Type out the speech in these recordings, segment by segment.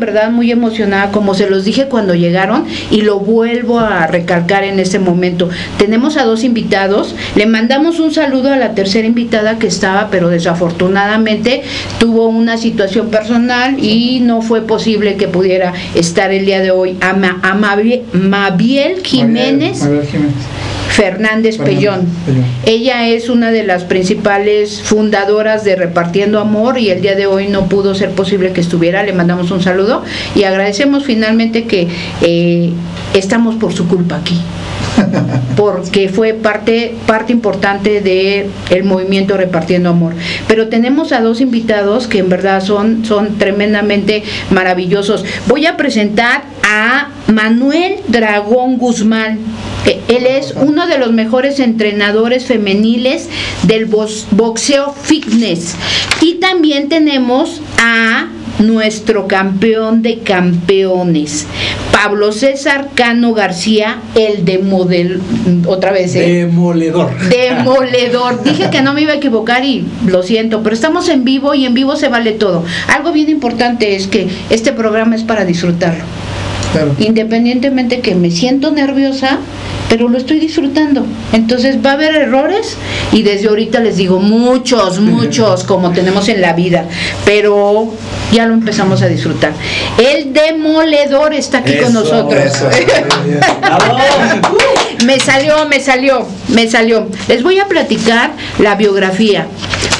verdad muy emocionada, como se los dije cuando llegaron, y lo vuelvo a recalcar en este momento. Tenemos a dos invitados, le mandamos un saludo a la tercera invitada que estaba, pero desafortunadamente tuvo una situación personal y no fue posible que pudiera estar el día de hoy. A, Mabiel Jiménez. Fernández Pellón. Ella es una de las principales fundadoras de Repartiendo Amor y el día de hoy no pudo ser posible que estuviera. Le mandamos un saludo y agradecemos finalmente que eh, estamos por su culpa aquí. porque fue parte, parte importante del el movimiento Repartiendo Amor. Pero tenemos a dos invitados que en verdad son, son tremendamente maravillosos. Voy a presentar a Manuel Dragón Guzmán. Él es uno de los mejores entrenadores femeniles del boxeo fitness. Y también tenemos a nuestro campeón de campeones, Pablo César Cano García, el de model, otra vez. ¿eh? Demoledor. Demoledor. Dije que no me iba a equivocar y lo siento, pero estamos en vivo y en vivo se vale todo. Algo bien importante es que este programa es para disfrutarlo. Independientemente que me siento nerviosa, pero lo estoy disfrutando. Entonces va a haber errores y desde ahorita les digo muchos, muchos, como tenemos en la vida, pero ya lo empezamos a disfrutar. El demoledor está aquí con nosotros. me salió, me salió, me salió. Les voy a platicar la biografía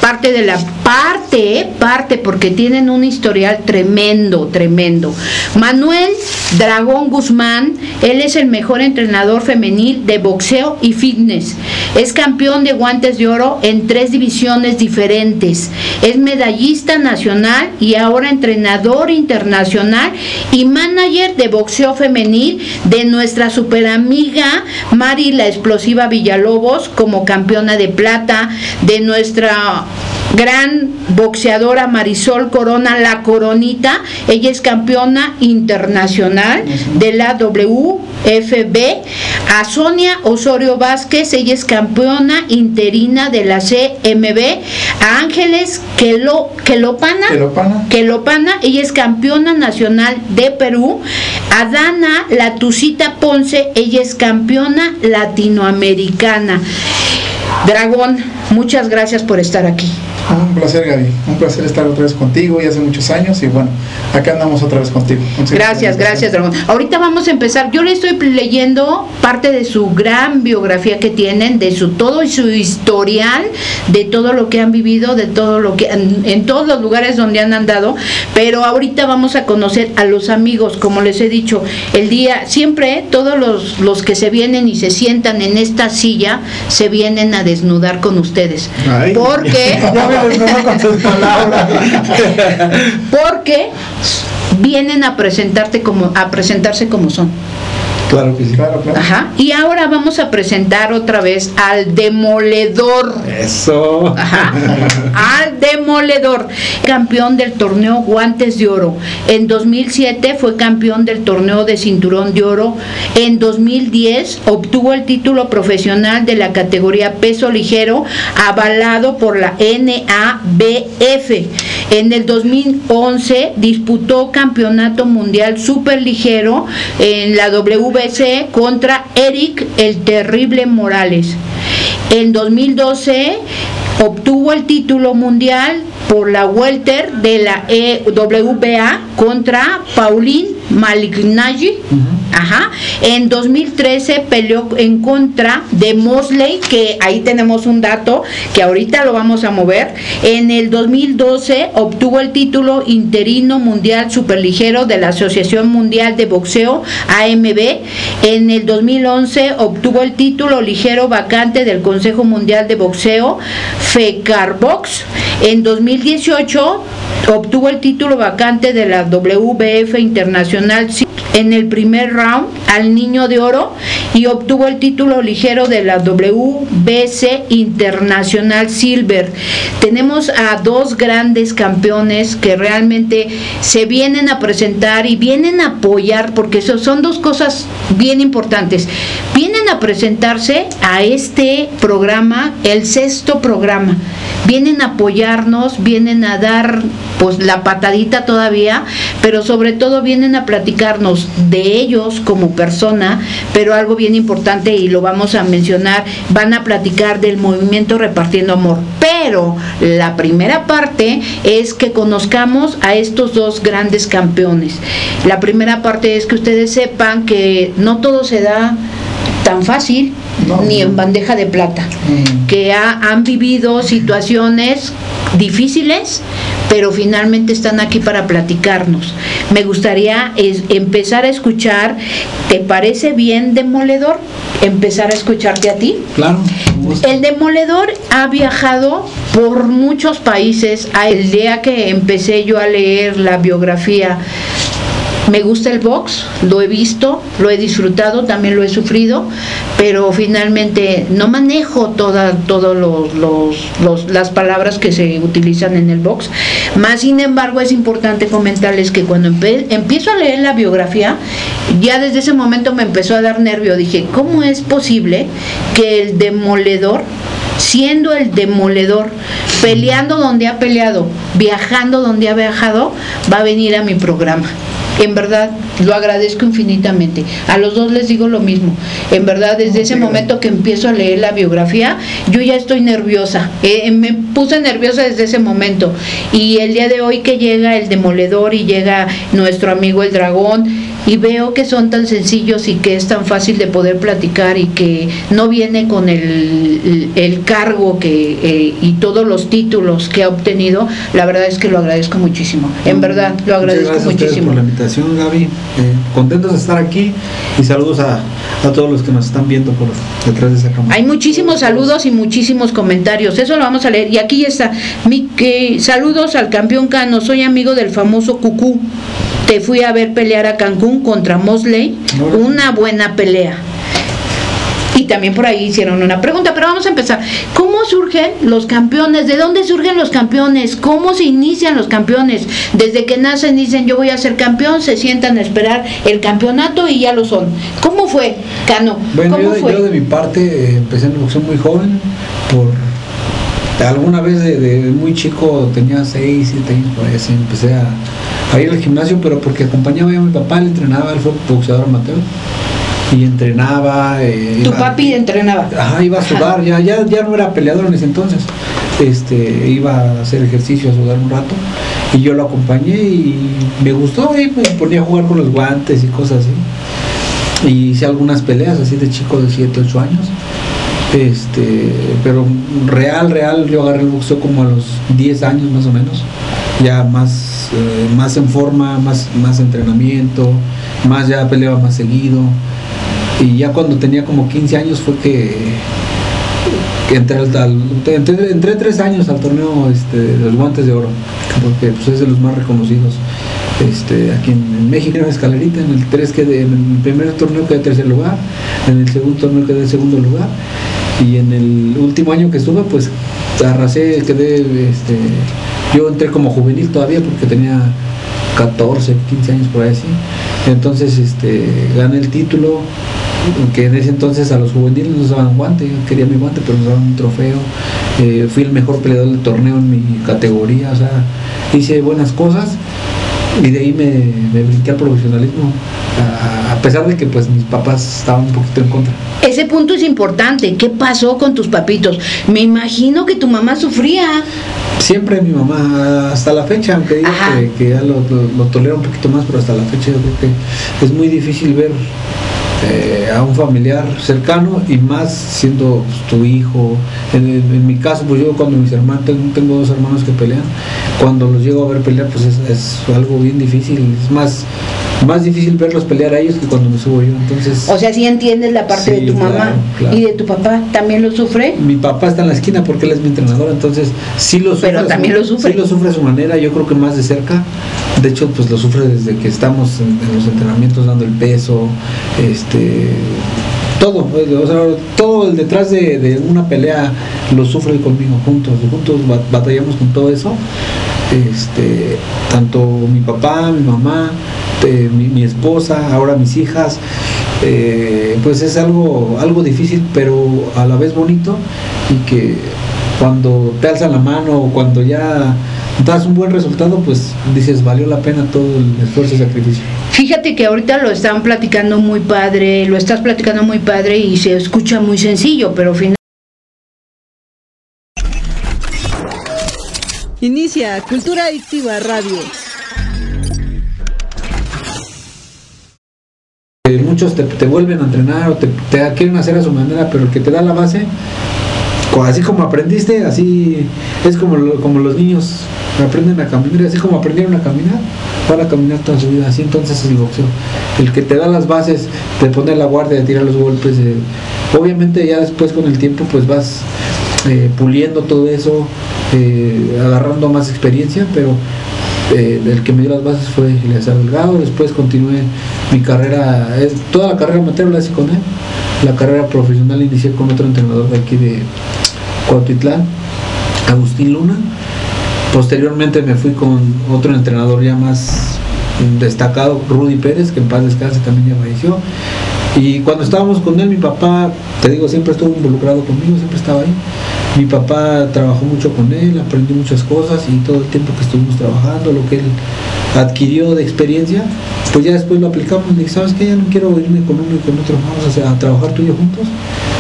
parte de la parte, parte, porque tienen un historial tremendo, tremendo. Manuel Dragón Guzmán, él es el mejor entrenador femenil de boxeo y fitness. Es campeón de guantes de oro en tres divisiones diferentes. Es medallista nacional y ahora entrenador internacional y manager de boxeo femenil de nuestra super amiga Mari la Explosiva Villalobos como campeona de plata, de nuestra gran boxeadora Marisol Corona, la Coronita, ella es campeona internacional de la WFB, a Sonia Osorio Vázquez, ella es campeona interina de la CMB, a Ángeles Quelo, Quelopana, Quelopana. ella es campeona nacional de Perú, a Dana Latucita Ponce, ella es campeona latinoamericana. Dragón, muchas gracias por estar aquí. Un placer, Gaby. Un placer estar otra vez contigo y hace muchos años. Y bueno, acá andamos otra vez contigo. gracias, gracias, Dragón. Ahorita vamos a empezar. Yo le estoy leyendo parte de su gran biografía que tienen, de su todo y su historial, de todo lo que han vivido, de todo lo que en, todos los lugares donde han andado. Pero ahorita vamos a conocer a los amigos, como les he dicho, el día, siempre todos los, los que se vienen y se sientan en esta silla, se vienen a desnudar con ustedes. Porque. Porque vienen a presentarte como a presentarse como son. Claro que sí. Claro, Ajá. Y ahora vamos a presentar otra vez al demoledor. Eso. Ajá. al demoledor. Campeón del torneo Guantes de Oro. En 2007 fue campeón del torneo de Cinturón de Oro. En 2010 obtuvo el título profesional de la categoría peso ligero avalado por la NABF. En el 2011 disputó campeonato mundial super ligero en la Contra Eric el Terrible Morales. En 2012 obtuvo el título mundial por la welter de la EWBA contra Pauline Malignaggi. Ajá. En 2013 peleó en contra de Mosley, que ahí tenemos un dato que ahorita lo vamos a mover. En el 2012 obtuvo el título interino mundial superligero de la Asociación Mundial de Boxeo AMB. En el 2011 obtuvo el título ligero vacante del Consejo Mundial de Boxeo FECARBOX. En 2018 obtuvo el título vacante de la WBF Internacional en el primer round al Niño de Oro y obtuvo el título ligero de la WBC Internacional Silver. Tenemos a dos grandes campeones que realmente se vienen a presentar y vienen a apoyar porque son dos cosas bien importantes. Vienen a presentarse a este programa, el sexto programa vienen a apoyarnos, vienen a dar pues la patadita todavía, pero sobre todo vienen a platicarnos de ellos como persona, pero algo bien importante y lo vamos a mencionar, van a platicar del movimiento repartiendo amor. Pero la primera parte es que conozcamos a estos dos grandes campeones. La primera parte es que ustedes sepan que no todo se da tan fácil ni en bandeja de plata, mm. que han vivido situaciones difíciles, pero finalmente están aquí para platicarnos. Me gustaría empezar a escuchar, ¿te parece bien demoledor? Empezar a escucharte a ti. Claro. El demoledor ha viajado por muchos países. El día que empecé yo a leer la biografía me gusta el box, lo he visto, lo he disfrutado, también lo he sufrido, pero finalmente no manejo todas los, las palabras que se utilizan en el box. Más sin embargo es importante comentarles que cuando empiezo a leer la biografía, ya desde ese momento me empezó a dar nervio. Dije, ¿cómo es posible que el demoledor siendo el demoledor, peleando donde ha peleado, viajando donde ha viajado, va a venir a mi programa en verdad lo agradezco infinitamente. A los dos les digo lo mismo. En verdad, desde ese momento que empiezo a leer la biografía, yo ya estoy nerviosa. Eh, me puse nerviosa desde ese momento. Y el día de hoy que llega el demoledor y llega nuestro amigo el dragón, y veo que son tan sencillos y que es tan fácil de poder platicar y que no viene con el, el, cargo que eh, y todos los títulos que ha obtenido, la verdad es que lo agradezco muchísimo. En mm, verdad, lo agradezco muchísimo. por la invitación, Gaby. Eh, contentos de estar aquí y saludos a, a, todos los que nos están viendo por detrás de esa cámara. Hay muchísimos saludos y muchísimos comentarios. Eso lo vamos a leer. Y aquí está. Mi, que, saludos al campeón Cano. Soy amigo del famoso Cucú te fui a ver pelear a Cancún contra Mosley, una buena pelea. Y también por ahí hicieron una pregunta, pero vamos a empezar. ¿Cómo surgen los campeones? ¿De dónde surgen los campeones? ¿Cómo se inician los campeones? Desde que nacen dicen yo voy a ser campeón, se sientan a esperar el campeonato y ya lo son. ¿Cómo fue, Cano? Bueno, ¿Cómo yo, fue? yo de mi parte eh, empecé en boxeo muy joven, por alguna vez de, muy chico, tenía 6, 7 años, por empecé a, a, ir al gimnasio, pero porque acompañaba a mi papá, él entrenaba, él fue boxeador amateur. Y entrenaba. Eh, ¿Tu papi entrenaba? Ajá, iba a sudar, ya, ya, ya no era peleador en ese entonces. Este, iba a hacer ejercicio, a sudar un rato. Y yo lo acompañé y me gustó y me ponía a jugar con los guantes y cosas así. Y hice algunas peleas así de chico de 7, 8 años este, pero real, real, yo agarré el boxeo como a los 10 años más o menos, ya más, eh, más en forma, más, más entrenamiento, más ya peleaba más seguido. Y ya cuando tenía como 15 años fue que, entré, al, entré, tres años al torneo este, de los guantes de oro, porque pues, es de los más reconocidos. Este, aquí en, México en escalerita, en el 3 quedé, en el primer torneo quedé tercer lugar, en el segundo torneo quedé segundo lugar y en el último año que estuve pues arrasé, quedé, este, yo entré como juvenil todavía porque tenía 14, 15 años por ahí así, entonces este, gané el título, que en ese entonces a los juveniles nos daban guante, yo quería mi guante pero nos daban un trofeo, eh, fui el mejor peleador del torneo en mi categoría, o sea, hice buenas cosas y de ahí me, me brinqué al profesionalismo a, pesar de que pues mis papás estaban un poquito en contra. Ese punto es importante. ¿Qué pasó con tus papitos? Me imagino que tu mamá sufría. Siempre mi mamá, hasta la fecha, aunque diga que, ya lo, lo, tolera un poquito más, pero hasta la fecha yo creo que es muy difícil ver eh, a un familiar cercano y más siendo pues, tu hijo. En, mi caso, pues yo cuando mis hermanos, tengo, dos hermanos que pelean, cuando los llego a ver pelear, pues es, es algo bien difícil. Es más, más difícil verlos pelear a ellos que cuando me subo yo. Entonces, o sea, si entiendes la parte de tu mamá y de tu papá, ¿también lo sufre? Mi papá está en la esquina porque él es mi entrenador, entonces sí lo sufre. Pero también lo sufre. Sí lo sufre a su manera, yo creo que más de cerca. De hecho, pues lo sufre desde que estamos en, los entrenamientos dando el peso, este todo, o sea, todo el detrás de, una pelea lo sufre conmigo juntos, juntos batallamos con todo eso. Este, tanto mi papá, mi mamá, este, mi, esposa, ahora mis hijas, eh, pues es algo, algo difícil, pero a la vez bonito y que cuando te alzan la mano o cuando ya das un buen resultado, pues dices, valió la pena todo el esfuerzo y sacrificio. Fíjate que ahorita lo están platicando muy padre, lo estás platicando muy padre y se escucha muy sencillo, pero finalmente Inicia Cultura Adictiva Radio. Eh, muchos te, vuelven a entrenar o te, quieren hacer a su manera, pero el que te da la base, así como aprendiste, así es como, como los niños aprenden a caminar, así como aprendieron a caminar, van a caminar toda su vida, así entonces es el boxeo. El que te da las bases, te pone la guardia, de tirar los golpes, obviamente ya después con el tiempo pues vas eh, puliendo todo eso, eh, agarrando más experiencia, pero eh, el que me dio las bases fue Eleazar Delgado, después continué mi carrera, eh, toda la carrera amateur la hice con él, la carrera profesional inicié con otro entrenador de aquí de Cuautitlán, Agustín Luna, posteriormente me fui con otro entrenador ya más destacado, Rudy Pérez, que en paz descanse también ya falleció, y cuando estábamos con él, mi papá, te digo, siempre estuvo involucrado conmigo, siempre estaba ahí. Mi papá trabajó mucho con él, aprendí muchas cosas y todo el tiempo que estuvimos trabajando, lo que él adquirió de experiencia, pues ya después lo aplicamos. Le dije, ¿sabes qué? Ya no quiero irme con uno y con otro, vamos a, a trabajar tú y yo juntos.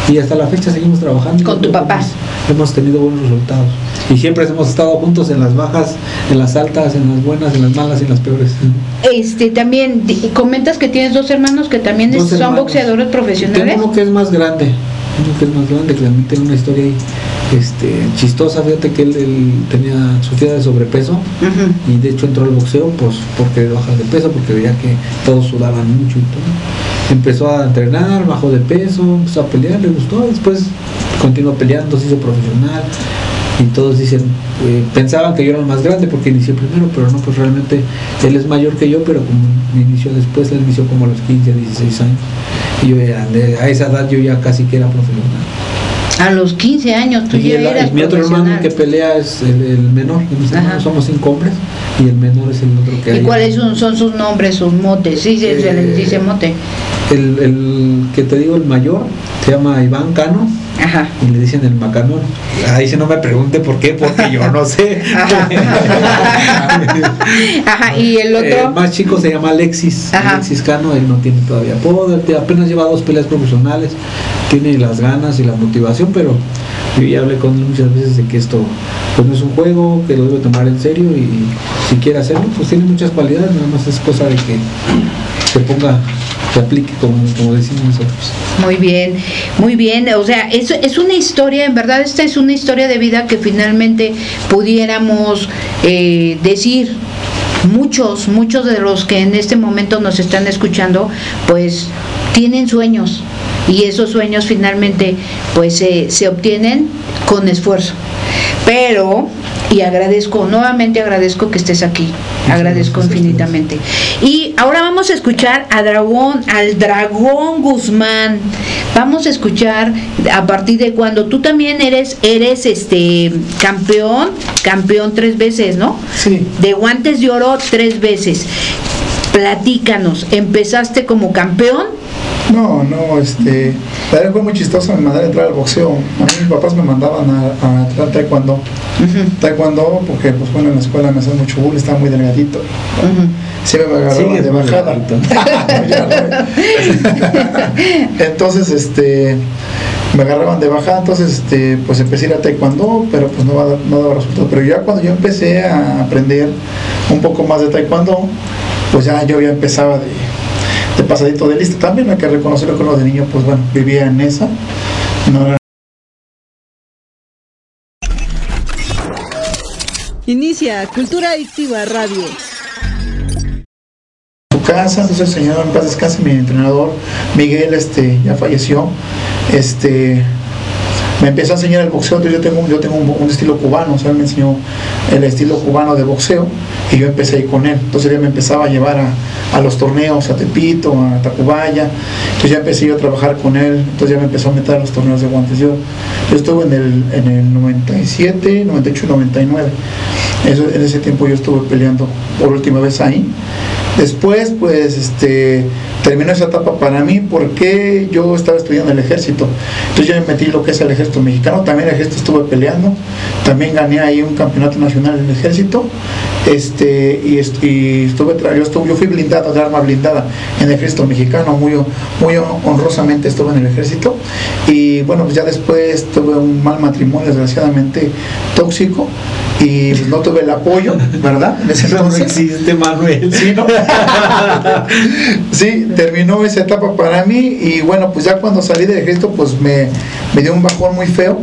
Y hasta la fecha seguimos trabajando. Con tu papá. Hemos, tenido buenos resultados. Y siempre hemos estado juntos en las bajas, en las altas, en las buenas, en las malas y en las peores. este también comentas que tienes dos hermanos que también Dos son hermanos. boxeadores profesionales. Tengo uno que es más grande, uno que es más grande, que también tiene una historia ahí este, chistosa. Fíjate que él, él tenía, sufría de sobrepeso y de hecho entró al boxeo pues porque bajar de peso, porque veía que todos sudaban mucho y todo. Empezó a entrenar, bajó de peso, empezó a pelear, le gustó, después continuó peleando, se hizo profesional y todos dicen, eh, pensaban que yo era el más grande porque inicié primero, pero no, pues realmente él es mayor que yo, pero como me inició después, él inició como a los 15, 16 años. Y yo de- a esa edad yo ya casi que era profesional. A los 15 años tú Y ya el- eras mi otro hermano que pelea es el, el menor, hermanos somos cinco hombres y el menor es el otro que ¿Y hay. cuáles son, son sus nombres, sus motes? Sí, se, se les dice mote. El, el que te digo, el mayor, se llama Iván Cano Ajá. y le dicen el macanón. Ahí si no me pregunte por qué, porque yo no sé. Ajá. Ajá, y el El otro. más chico se llama Alexis, Ajá. Alexis Cano, él no tiene todavía apodo, apenas lleva dos peleas profesionales, tiene las ganas y la motivación, pero yo ya hablé con él muchas veces de que esto pues no es un juego, que lo debe tomar en serio y si quiere hacerlo, pues tiene muchas cualidades, nada más es cosa de que se ponga, se aplique como, como decimos nosotros. Muy bien, muy bien. O sea, es, es una historia, en verdad, esta es una historia de vida que finalmente pudiéramos eh, decir. Muchos, muchos de los que en este momento nos están escuchando, pues tienen sueños y esos sueños finalmente pues se- se obtienen con esfuerzo. Pero, y agradezco, nuevamente agradezco que estés aquí, agradezco infinitamente. Y ahora vamos a escuchar a Dragón, al Dragón Guzmán. Vamos a escuchar a partir de cuando tú también eres, eres este campeón, campeón tres veces, ¿no? Sí, De guantes de oro tres veces. Platícanos, empezaste como campeón, no, no, este, la verdad fue muy chistoso mi manera de entrar al boxeo. A mí mis papás me mandaban a, a entrar taekwondo. Taekwondo, porque pues bueno, en la escuela me hacían mucho bullying, estaba muy delgadito. Siempre me agarraban Sigues de bajada. Entonces, este, me agarraban de bajada, entonces, este, pues empecé a ir a taekwondo, pero pues no, daba- no daba resultado. Pero ya cuando yo empecé a aprender un poco más de taekwondo, pues ya yo ya empezaba de, de pasadito de lista. También hay que reconocerlo que uno de niño, pues bueno, vivía en esa. No era Inicia Cultura Adictiva Radio. Casa, entonces el señor en paz descanse, mi entrenador Miguel este ya falleció. Este me empezó a enseñar el boxeo, entonces yo tengo, yo tengo un, un estilo cubano, o sea, él me enseñó el estilo cubano de boxeo y yo empecé ahí con él. Entonces él me empezaba a llevar a, a los torneos, a Tepito, a Tacubaya. Entonces ya empecé yo a trabajar con él, entonces ya me empezó a meter a los torneos de guantes. Yo, yo estuve en el, en el 97, 98 y 99. Eso, en ese tiempo yo estuve peleando por última vez ahí. Después, pues, este, terminó esa etapa para mí porque yo estaba estudiando el ejército. Entonces yo me metí lo que es el ejército mexicano, también el ejército estuve peleando, también gané ahí un campeonato nacional en el ejército. Este, y, estuve, yo, estuve, yo fui blindado de arma blindada en el ejército mexicano, muy, muy honrosamente estuve en el ejército. Y bueno, pues ya después tuve un mal matrimonio, desgraciadamente tóxico y no tuve el apoyo, ¿verdad? No existe, Manuel. Sí, ¿no? sí, terminó esa etapa para mí y bueno, pues ya cuando salí del ejército, pues me, me dio un bajón muy feo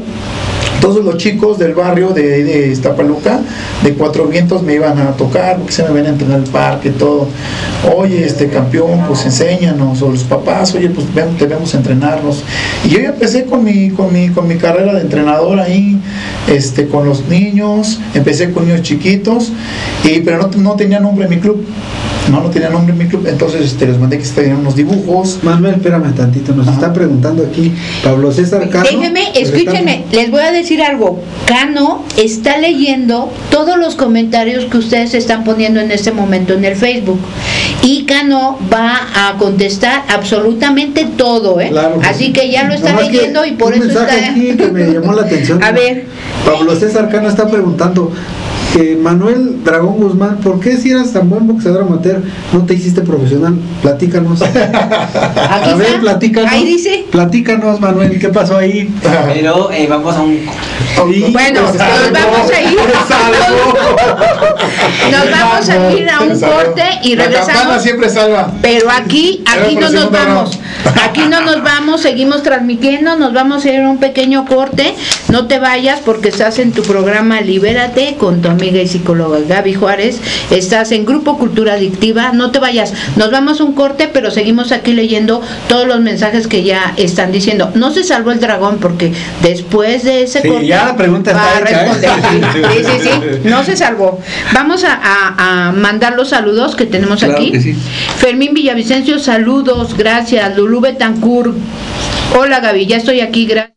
todos los chicos del barrio de, de Iztapaluca, de Cuatro Vientos, me iban a tocar, porque se me ven a entrenar el parque, todo. Oye, este campeón, pues enséñanos, o los papás, oye, pues debemos entrenarnos. Y yo ya empecé con mi, con mi, con mi carrera de entrenador ahí, este, con los niños, empecé con niños chiquitos, y, pero no, no tenía nombre en mi club. No, no tenía nombre en mi club, entonces este, les mandé que tenían unos dibujos. Manuel, espérame tantito, nos está preguntando aquí Pablo César Cano. Déjenme, escúchenme, les voy a decir algo. Cano está leyendo todos los comentarios que ustedes están poniendo en este momento en el Facebook. Y Cano va a contestar absolutamente todo, ¿eh? Así que ya lo está leyendo y por eso está. Aquí que me llamó la atención. A ver. Pablo César Cano está preguntando, que Manuel Dragón Guzmán, ¿por qué si eras tan buen boxeador amateur no te hiciste profesional? Platícanos. a ver, platícanos. Ahí dice. Platícanos, Manuel, ¿qué pasó ahí? Pero eh, vamos a un. bueno, nos vamos a ir. nos vamos a ir a un corte y regresamos. La siempre salva. Pero aquí, aquí no nos vamos. Aquí no nos vamos, seguimos transmitiendo, nos vamos a ir a un pequeño corte. No te vayas porque estás en tu programa Libérate con tu amiga y psicóloga Gaby Juárez. Estás en Grupo Cultura Adictiva. No te vayas. Nos vamos a un corte, pero seguimos aquí leyendo todos los mensajes que ya están diciendo. No se salvó el dragón porque después de ese sí, corte ya la pregunta va a responder. Sí, sí, sí, No se salvó. Vamos a, mandar los saludos que tenemos aquí. Fermín Villavicencio, saludos, gracias. Lulú Betancourt. Hola Gaby, ya estoy aquí, gracias.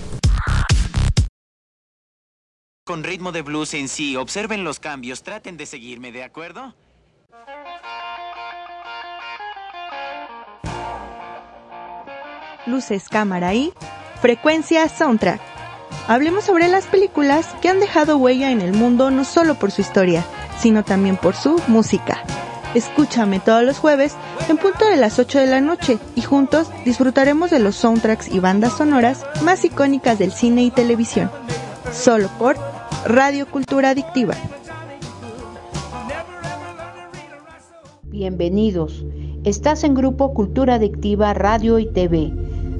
con ritmo de blues en sí. Observen los cambios, traten de seguirme, ¿de acuerdo? Luces, cámara y frecuencia soundtrack. Hablemos sobre las películas que han dejado huella en el mundo no solo por su historia, sino también por su música. Escúchame todos los jueves en punto de las 8 de la noche y juntos disfrutaremos de los soundtracks y bandas sonoras más icónicas del cine y televisión. Solo por Radio Cultura Adictiva. Bienvenidos. Estás en Grupo Cultura Adictiva Radio y TV,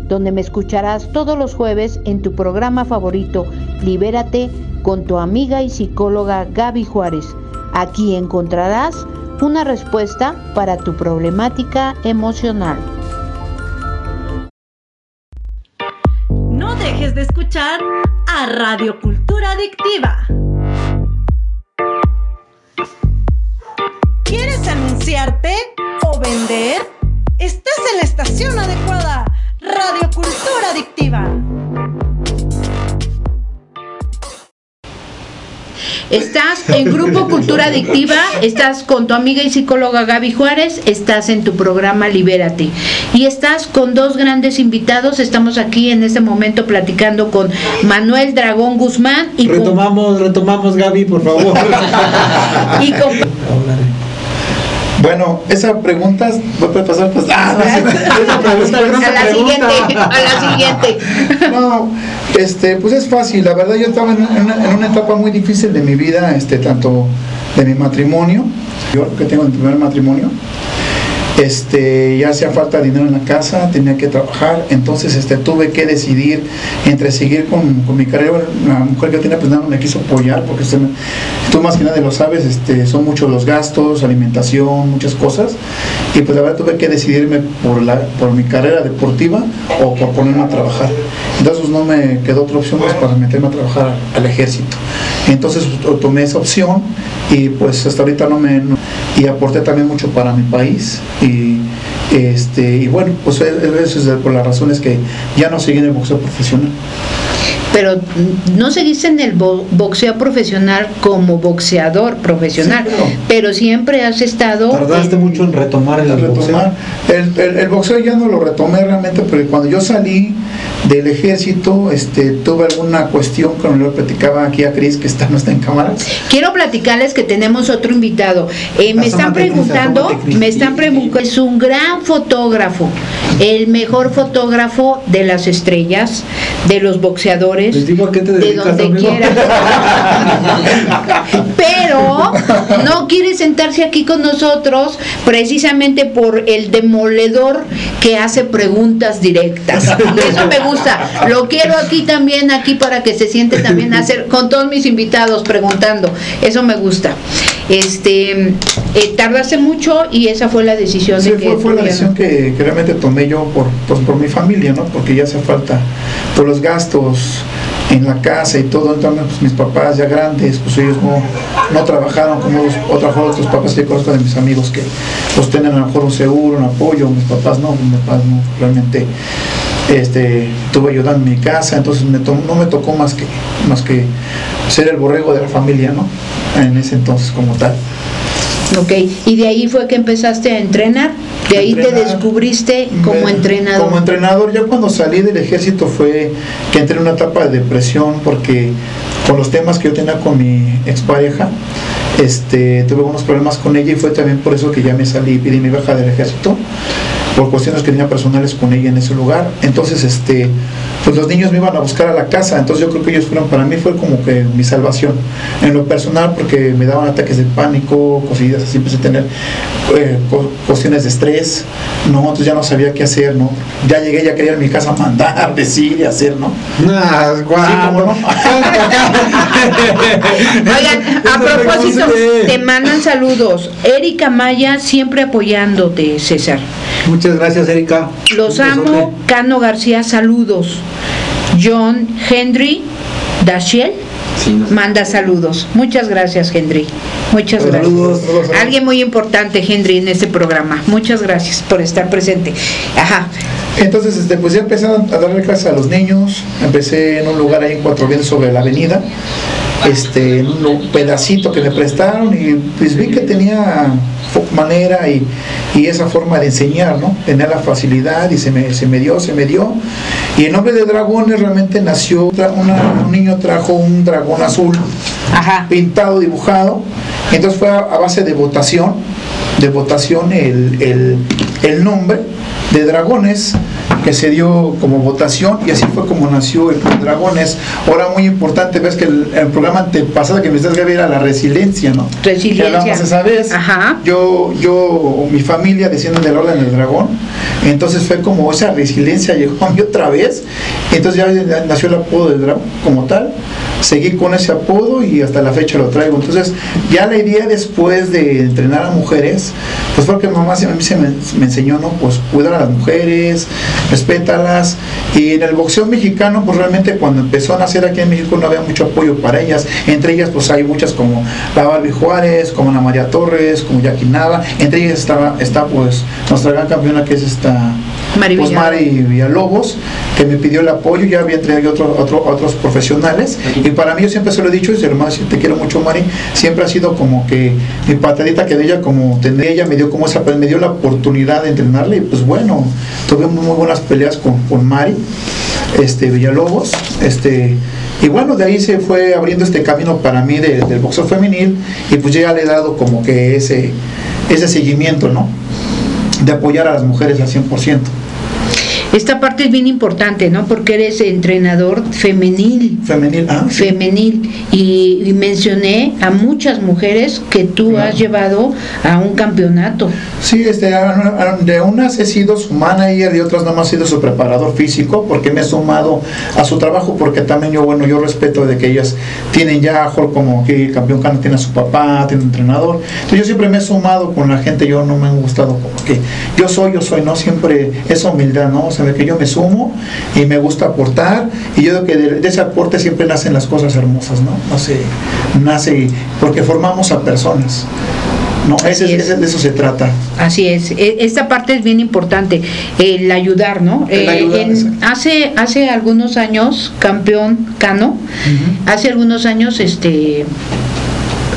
donde me escucharás todos los jueves en tu programa favorito, Libérate, con tu amiga y psicóloga Gaby Juárez. Aquí encontrarás una respuesta para tu problemática emocional. Radio Cultura Adictiva. ¿Quieres anunciarte o vender? Estás en la estación adecuada. Radio Cultura Adictiva. Estás en Grupo Cultura Adictiva, estás con tu amiga y psicóloga Gaby Juárez, estás en tu programa Libérate y estás con dos grandes invitados. Estamos aquí en este momento platicando con Manuel Dragón Guzmán y retomamos, retomamos Gaby, por favor. y con bueno, esa pregunta puede pasar pues ah, a la siguiente, a la siguiente. No, este, pues es fácil. La verdad yo estaba en una, etapa muy difícil de mi vida, este, tanto de mi matrimonio, yo que tengo el primer matrimonio, este, ya hacía falta dinero en la casa, tenía que trabajar, entonces este, tuve que decidir entre seguir con, con mi carrera, la mujer que yo tenía pues nada, me quiso apoyar, porque este, tú más que nadie lo sabes, este, son muchos los gastos, alimentación, muchas cosas, y pues la verdad tuve que decidirme por, la, por mi carrera deportiva o por ponerme a trabajar. Entonces no me quedó otra opción pues, para meterme a trabajar al ejército. Entonces tomé esa opción y pues hasta ahorita no me... no- y aporté también mucho para mi país. Y este y bueno pues eso es por las razones que ya no seguí en el boxeo profesional Pero no seguiste en el bo- boxeo profesional como boxeador profesional, Sí, pero- pero siempre has estado... Tardaste en- mucho en retomar el boxeo. retomar. El, el- el boxeo ya no lo retomé realmente, pero cuando yo salí del ejército, este, tuve alguna cuestión, como le platicaba aquí a Cris, que está, no está en cámara. Quiero platicarles que tenemos otro invitado. Eh, me están preguntando, Cris. me están preguntando, es un gran fotógrafo, el mejor fotógrafo de las estrellas, de los boxeadores, Les digo te de donde quiera. Pero no quiere sentarse aquí con nosotros precisamente por el demoledor que hace preguntas directas. Eso me gusta. Lo quiero aquí también, aquí para que se siente también a hacer con todos mis invitados preguntando. Eso me gusta. Este, eh, tardaste mucho y esa fue la decisión Sí, de que fue, fue la decisión que, que realmente tomé yo por, pues, por mi familia, ¿no? Porque ya hace falta por los gastos en la casa y todo. Entonces, pues, mis papás ya grandes, pues ellos no, no trabajaron como los, o trabajaron otros papás que conozco de mis amigos que pues tienen a lo mejor un seguro, un apoyo. Mis papás no, mis papás no, realmente este, tuve ayuda en mi casa, entonces me to- no me tocó más que, más que ser el borrego de la familia, ¿no? En ese entonces como tal. Ok, y de ahí fue que empezaste a entrenar, de ahí te descubriste como Me- entrenador. Como entrenador, ya cuando salí del ejército fue que entré en una etapa de depresión porque con los temas que yo tenía con mi expareja, este, tuve unos problemas con ella y fue también por eso que ya me salí y pedí mi baja del ejército por cuestiones que tenía personales con ella en ese lugar. Entonces, este, pues los niños me iban a buscar a la casa, entonces yo creo que ellos fueron, para mí fue como que mi salvación. En lo personal, porque me daban ataques de pánico, cosillas así, empecé a tener eh, cuestiones de estrés, ¿no? Entonces ya no sabía qué hacer, ¿no? Ya llegué, ya quería en mi casa mandar, decir y hacer, ¿no? Ah, guau. Sí, cómo no. Oigan, a propósito, te mandan saludos. Erika Maya, siempre apoyándote, César. Muchas gracias, Erika. Los Un amo. besote. Cano García, saludos. John Henry Dashiel manda saludos. Muchas gracias, Henry. Muchas gracias. Saludos. Alguien muy importante, Henry, en este programa. Muchas gracias por estar presente. Ajá. Entonces, este, pues ya empecé a darle clases a los niños, empecé en un lugar ahí en Cuatro Vientos sobre la avenida, este, en un pedacito que me prestaron y pues vi que tenía manera y, y esa forma de enseñar, ¿no? Tenía la facilidad y se me, se me dio, se me dio. Y el nombre de dragones realmente nació, una- un niño trajo un dragón azul Ajá. pintado, dibujado. Entonces fue a, a base de votación, de votación el, el- el nombre de Dragones que se dio como votación y así fue como nació el Club Dragones. Ahora muy importante, ves que el, el programa antepasado que me estás Gaby era la resiliencia, ¿no? Resiliencia. Que esa vez. Ajá. Yo, yo, mi familia desciende del orden del dragón, entonces fue como esa resiliencia llegó a mí otra vez, entonces ya nació el apodo del dragón como tal, seguí con ese apodo y hasta la fecha lo traigo. Entonces ya la idea después de entrenar a mujeres, pues fue que mamá se- a mí se me, me enseñó, ¿no? Pues cuidar a las mujeres, respétalas. Y en el boxeo mexicano, pues realmente cuando empezó a nacer aquí en México no había mucho apoyo para ellas. Entre ellas, pues hay muchas como la Barbie Juárez, como Ana María Torres, como Jackie Nava. Entre ellas está, está pues nuestra gran campeona que es esta Mari pues, Villalobos. Mari Villalobos, que me pidió el apoyo, ya había traído otro, otro- otros profesionales. Y para mí yo siempre se lo he dicho, y te quiero mucho Mari, siempre ha sido como que mi patadita que de ella como tener ella me dio como esa me dio la oportunidad de entrenarle y pues bueno, tuve muy, muy buenas peleas con, con Mari, este Villalobos, este y bueno, de ahí se fue abriendo este camino para mí de- del boxeo femenil y pues ya le he dado como que ese, ese seguimiento, ¿no? De apoyar a las mujeres al 100%. Esta parte es bien importante, ¿no? Porque eres entrenador femenil. Femenil, ah, sí. Femenil. Y, y mencioné a muchas mujeres que tú Claro. has llevado a un campeonato. Sí, este, de unas he sido su manager, de otras nada más he sido su preparador físico, porque me he sumado a su trabajo, porque también yo, bueno, yo respeto de que ellas tienen ya, como que el campeón cano tiene a su papá, tiene un entrenador. Entonces yo siempre me he sumado con la gente, yo no me han gustado como que yo soy, yo soy, ¿no? Siempre esa humildad, ¿no? O sea, que yo me sumo y me gusta aportar, y yo creo que de, de ese aporte siempre nacen las cosas hermosas, ¿no? Nace, nace, porque formamos a personas. No, ese, es. ese- de eso se trata. Así es, E- esta parte es bien importante, el ayudar, ¿no? El Eh, en- hace, hace algunos años, campeón Cano, hace algunos años, este,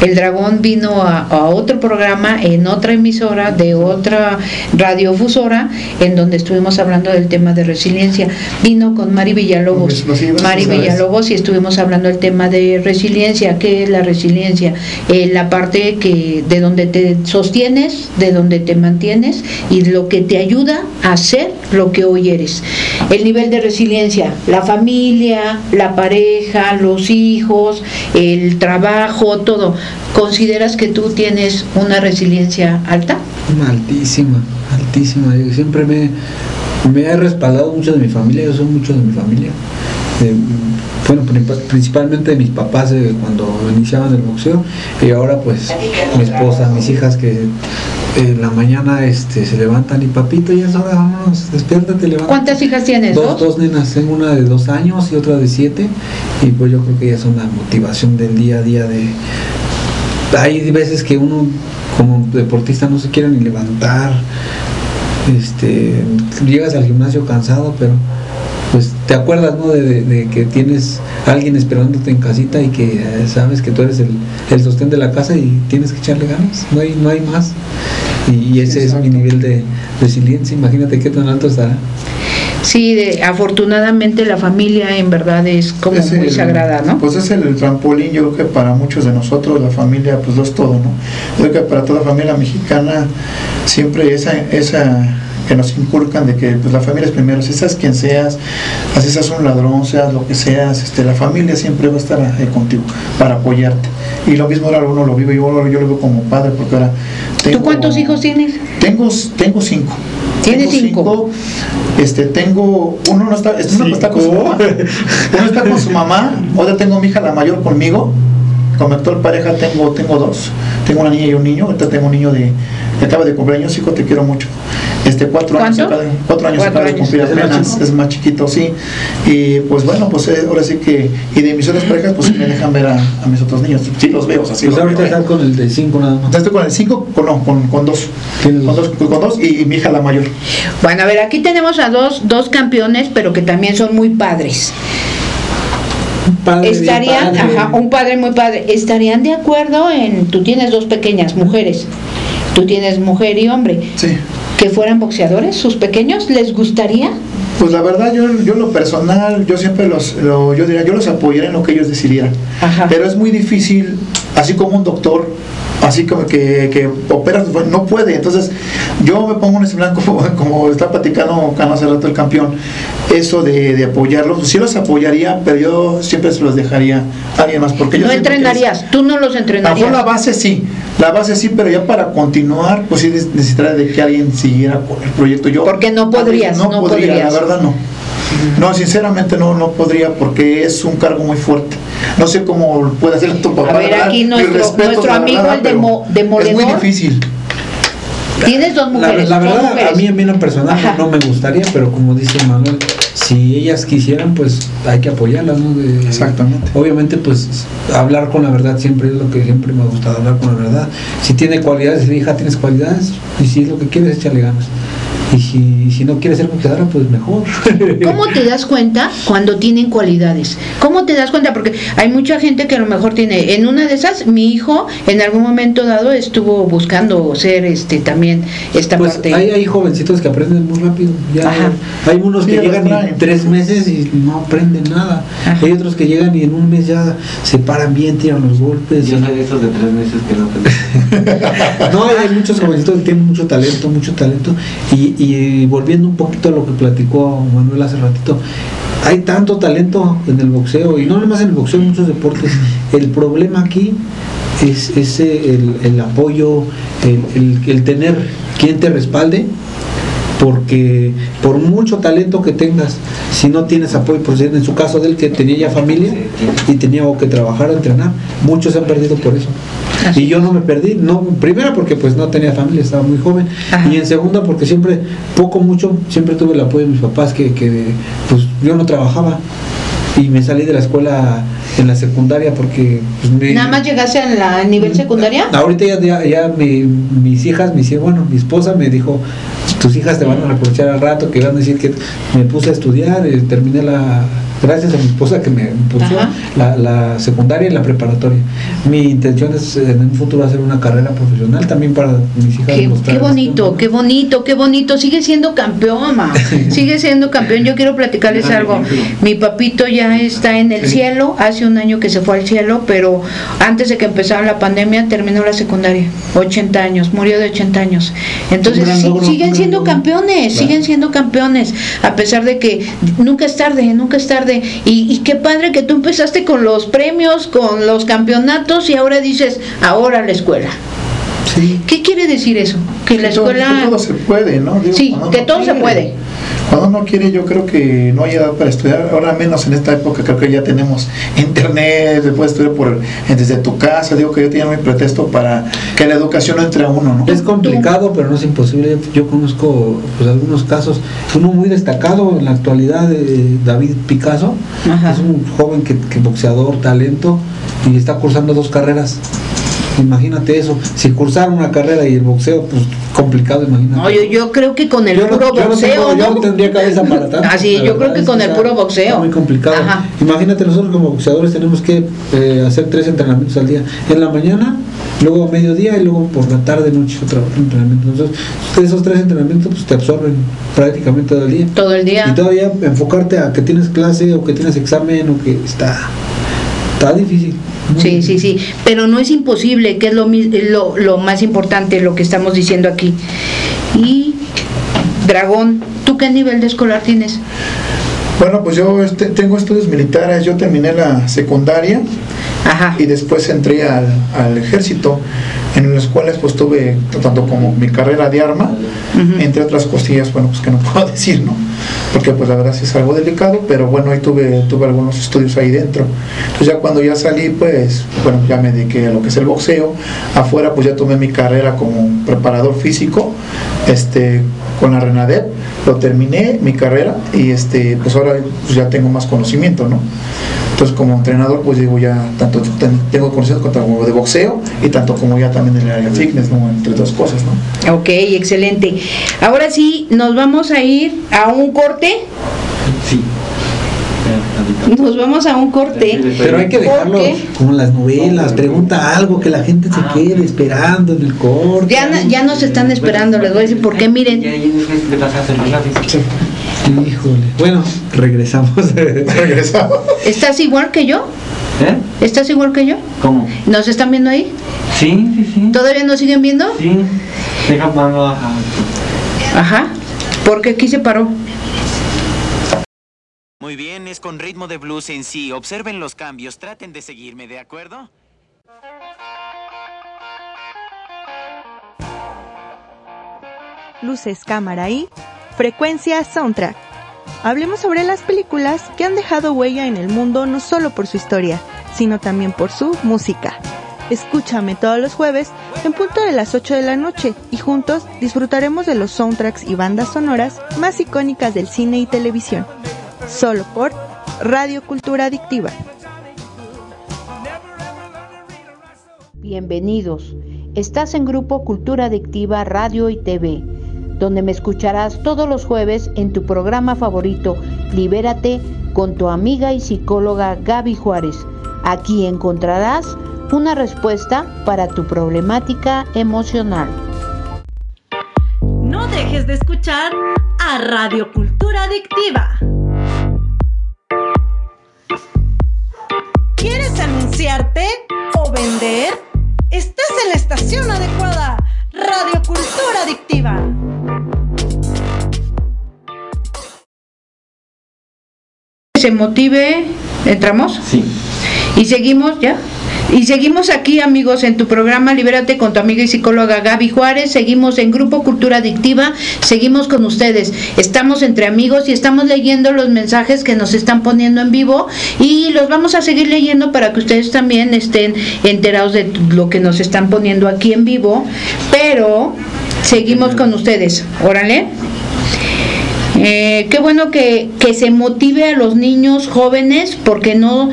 el dragón vino a, a otro programa en otra emisora de otra radiofusora en donde estuvimos hablando del tema de resiliencia. Vino con Mari Villalobos. Mari. Villalobos y estuvimos hablando del tema de resiliencia. ¿Qué es la resiliencia? Eh, la parte que de donde te sostienes, de donde te mantienes y lo que te ayuda a ser lo que hoy eres. El nivel de resiliencia, la familia, la pareja, los hijos, el trabajo, todo. ¿Consideras que tú tienes una resiliencia alta? Altísima, altísima. Yo siempre me, me he respaldado mucho de mi familia, yo soy mucho de mi familia. Eh, bueno, pri- principalmente de mis papás eh, cuando iniciaban el boxeo y ahora pues mi esposa, mis hijas que en la mañana este, se levantan y papito ya es hora, vámonos, despiértate, levántate. ¿Cuántas hijas tienes? Dos, dos nenas, tengo una de dos años y otra de siete y pues yo creo que ya es una motivación del día a día de... Hay veces que uno como deportista no se quiere ni levantar, este, llegas al gimnasio cansado, pero pues te acuerdas ¿no? de, de- de que tienes a alguien esperándote en casita y que eh, sabes que tú eres el, el sostén de la casa y tienes que echarle ganas, no hay, no hay más. Y, ese es mi nivel de resiliencia, imagínate qué tan alto estará. Sí, de- afortunadamente la familia en verdad es como Es muy el- sagrada, ¿no? Pues es el trampolín, yo creo que para muchos de nosotros la familia pues lo es todo, ¿no? Yo creo que para toda familia mexicana siempre esa, esa que nos inculcan de que pues, la familia es primero, si seas quien seas, así seas un ladrón, seas lo que seas, este, la familia siempre va a estar ahí contigo para apoyarte. Y lo mismo ahora uno lo vive, yo, lo- yo lo veo como padre, porque ahora... ¿Tú cuántos hijos tienes? Tengo, tengo cinco. ¿Tienes Tengo cinco? Este, tengo, uno no está, este, uno está con su mamá, uno está con su mamá, otra tengo mi hija la mayor conmigo, con mi actual pareja tengo, tengo dos, tengo una niña y un niño, ahorita tengo un niño de, acaba de cumpleaños, hijo, te quiero mucho. Este, cuatro años, acaba de- cuatro años Cuatro acaba de cumplir ¿Es el más apenas, es más chiquito, sí. Y pues bueno, pues eh, ahora sí que, y de mis otras parejas, pues sí me dejan ver a, a mis otros niños, sí los veo, así Pues los ahorita están con el de 5 nada más. Estoy con el 5, con, no, con, con dos. Tienes Con dos. dos, con dos y, y mi hija la mayor. Bueno, a ver, aquí tenemos a dos, dos campeones, pero que también son muy padres. Bien Estarían, padre. ajá, un padre muy padre, estarían de acuerdo en, tú tienes dos pequeñas mujeres, tú tienes mujer y hombre, Sí. que fueran boxeadores, sus pequeños, ¿les gustaría? Pues la verdad, yo, yo lo personal, yo siempre los, lo- yo diría, yo los apoyaría en lo que ellos decidieran. Ajá. Pero es muy difícil, así como un doctor, así como que, que opera, no puede. Entonces, yo me pongo en ese blanco, como está platicando Cano hace rato el campeón, eso de, de apoyarlos, pues sí los apoyaría, pero yo siempre se los dejaría a alguien más. Porque No que es- entrenarías, tú no los entrenarías. la base sí, la base sí, pero ya para continuar, pues sí necesitaría de que alguien siguiera con el proyecto. Yo Porque no podrías, no podría, podrías. la verdad no. No, sinceramente no, no podría porque es un cargo muy fuerte. No sé cómo puede hacer tu papá. A ver, aquí nuestro- respetos, nuestro la amigo, verdad, el demo- demoledor. Es muy difícil. Tienes dos La, mujeres. la dos verdad, mujeres. a mí, en lo personal Ajá. no me gustaría, pero como dice Manuel, si ellas quisieran, pues hay que apoyarlas, ¿no? De- Exactamente. Obviamente, pues hablar con la verdad siempre es lo que siempre me ha gustado, hablar con la verdad. Si tiene cualidades, si hija tienes cualidades, y si es lo que quieres, échale ganas. Y si, si no quieres ser boxeadora, pues mejor. ¿Cómo te das cuenta cuando tienen cualidades? ¿Cómo te das cuenta? Porque hay mucha gente que a lo mejor tiene, en una de esas, mi hijo en algún momento dado estuvo buscando ser este también esta Pues parte. hay, hay jovencitos que aprenden muy rápido. Ya Ajá. hay unos que llegan en tres meses y no aprenden nada. Ajá. Hay otros que llegan y en un mes ya se paran bien, tiran los golpes. Yo y- soy de esos de tres meses que no aprendí. No, hay, hay muchos jovencitos que tienen mucho talento, mucho talento. Y, Y volviendo un poquito a lo que platicó Manuel hace ratito, hay tanto talento en el boxeo, y no nomás en el boxeo, en muchos deportes. El problema aquí es, es el, el apoyo, el, el- el tener quien te respalde, porque por mucho talento que tengas, si no tienes apoyo, por en su caso del que tenía ya familia y tenía que trabajar, entrenar, muchos se han perdido por eso. Y yo no me perdí, no, primera porque pues no tenía familia, estaba muy joven, Ajá. y en segunda porque siempre, poco mucho, siempre tuve el apoyo de mis papás que, que pues yo no trabajaba y me salí de la escuela en la secundaria porque pues, me, ¿Nada más llegaste a la a nivel secundaria? Ahorita ya, ya, ya mi- mis hijas, mis, bueno, mi esposa me dijo, tus hijas te van a reprochar al rato, que van a decir que me puse a estudiar, eh, terminé la, gracias a mi esposa que me Ajá. la, la secundaria y la preparatoria. Mi intención es en un futuro hacer una carrera profesional también para mis hijas. Qué, qué bonito, qué bonito, qué bonito. Sigue siendo campeón, ma. Sigue siendo campeón. Yo quiero platicarles algo. Mi papito ya está en el cielo. Hace un año que se fue al cielo, pero antes de que empezara la pandemia terminó la secundaria. 80 años, murió de 80 años. Entonces gran sí- siguen siendo campeones, Claro. siguen siendo campeones. A pesar de que nunca es tarde, nunca es tarde. Y, y qué padre que tú empezaste con los premios, con los campeonatos y ahora dices, ahora la escuela. Sí. ¿Qué quiere decir eso? Que la todo- escuela... que todo se puede, ¿no? Digo, Sí, cuando que uno todo se quiere. puede. Cuando uno quiere, yo creo que no hay edad para estudiar. Ahora menos en esta época, creo que ya tenemos internet, se puede estudiar por, desde tu casa. Digo que yo tenía mi pretexto para que la educación no entre a uno, ¿no? Es complicado, pero no es imposible. Yo conozco pues, algunos casos. Uno muy destacado en la actualidad, de David Picasso. Ajá. Es un joven que, que boxeador, talento, y está cursando dos carreras. Imagínate eso. Si cursara una carrera y el boxeo, pues complicado, imagínate. No, yo, yo creo que con el Yo no- puro yo no boxeo, tengo- yo ¿no? no tendría cabeza para tanto. Así, yo creo que con el puro boxeo. está muy complicado. Ajá. Imagínate, nosotros como boxeadores tenemos que eh, hacer tres entrenamientos al día. En la mañana, luego a mediodía y luego por la tarde, noche otro entrenamiento. Entonces, esos tres entrenamientos pues, te absorben prácticamente todo el día. Todo el día. Y todavía enfocarte a que tienes clase o que tienes examen o que está, está difícil. Sí, sí, sí, pero no es imposible, que es lo, lo, lo más importante, lo que estamos diciendo aquí. Y, Dragón, ¿tú qué nivel de escolar tienes? Bueno, pues yo este, tengo estudios militares. Yo terminé la secundaria Ajá. y después entré al, al ejército, en las cuales pues tuve tanto como mi carrera de arma, entre otras cosillas, bueno, pues que no puedo decir, ¿no? Porque pues la verdad sí es algo delicado, pero bueno, ahí tuve, tuve algunos estudios ahí dentro. Entonces ya cuando ya salí, pues, bueno, ya me dediqué a lo que es el boxeo. Afuera pues ya tomé mi carrera como preparador físico, este, con la Renadep, lo terminé mi carrera y este, pues ahora pues, ya tengo más conocimiento, ¿no? Entonces como entrenador pues digo ya tanto ten- tengo conocimiento tanto como de boxeo y tanto como ya también en el área fitness, ¿no? Entre otras cosas, ¿no? Ok, excelente. Ahora sí, nos vamos a ir a un corte. Sí. Nos vamos a un corte. Pero hay que dejarlo Porque como las novelas, pregunta algo que la gente se quede esperando en el corte. ya, ya nos están esperando, les voy a decir por qué, miren. Híjole. Bueno, regresamos. Regresamos. ¿Estás igual que yo? ¿Eh? ¿Estás igual que yo? ¿Cómo? ¿Nos están viendo ahí? Sí, sí, sí. ¿Todavía nos siguen viendo? Sí. Deja mando a... Ajá. Porque aquí se paró. Muy bien, es con ritmo de blues en sí. Observen los cambios, traten de seguirme, ¿de acuerdo? Luces, cámara y frecuencia soundtrack. Hablemos sobre las películas que han dejado huella en el mundo no solo por su historia, sino también por su música. Escúchame todos los jueves en punto de las 8 de la noche y juntos disfrutaremos de los soundtracks y bandas sonoras más icónicas del cine y televisión. Solo por Radio Cultura Adictiva. Bienvenidos. Estás en Grupo Cultura Adictiva Radio y TV, donde me escucharás todos los jueves en tu programa favorito, Libérate, con tu amiga y psicóloga Gaby Juárez. Aquí encontrarás una respuesta para tu problemática emocional. No dejes de escuchar a Radio Cultura Adictiva. ¿Quieres anunciarte o vender? Estás en la estación adecuada, Radio Cultura Adictiva. Se motive, entramos. Sí. Y seguimos ya. Y seguimos aquí, amigos, en tu programa Libérate con tu amiga y psicóloga Gaby Juárez. Seguimos en Grupo Cultura Adictiva. Seguimos con ustedes. Estamos entre amigos y estamos leyendo los mensajes que nos están poniendo en vivo y los vamos a seguir leyendo para que ustedes también estén enterados de lo que nos están poniendo aquí en vivo. Pero seguimos con ustedes. Órale. Eh, qué bueno que, que se motive a los niños jóvenes porque no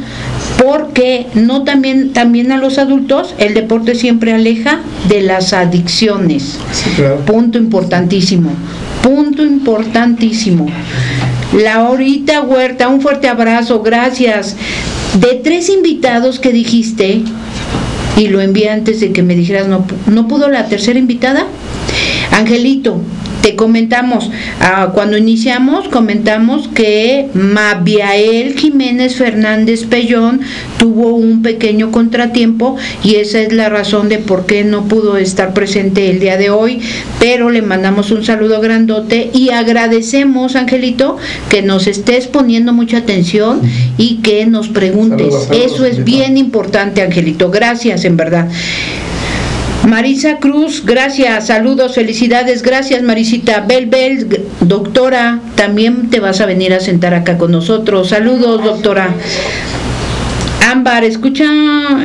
porque no también también a los adultos el deporte siempre aleja de las adicciones. Sí, claro. punto importantísimo punto importantísimo. Laurita Huerta un fuerte abrazo gracias. De tres invitados que dijiste y lo envié antes de que me dijeras no, no pudo la tercera invitada Angelito, te comentamos, ah, cuando iniciamos comentamos que Mabiael Jiménez Fernández Pellón tuvo un pequeño contratiempo y esa es la razón de por qué no pudo estar presente el día de hoy, pero le mandamos un saludo grandote y agradecemos, Angelito, que nos estés poniendo mucha atención y que nos preguntes. Saludos, saludos, Eso es bien importante, Angelito. Gracias, en verdad. Marisa Cruz, gracias, saludos, felicidades, gracias Marisita. Bel Bel, doctora, también te vas a venir a sentar acá con nosotros. Saludos, doctora. Ámbar, escucha,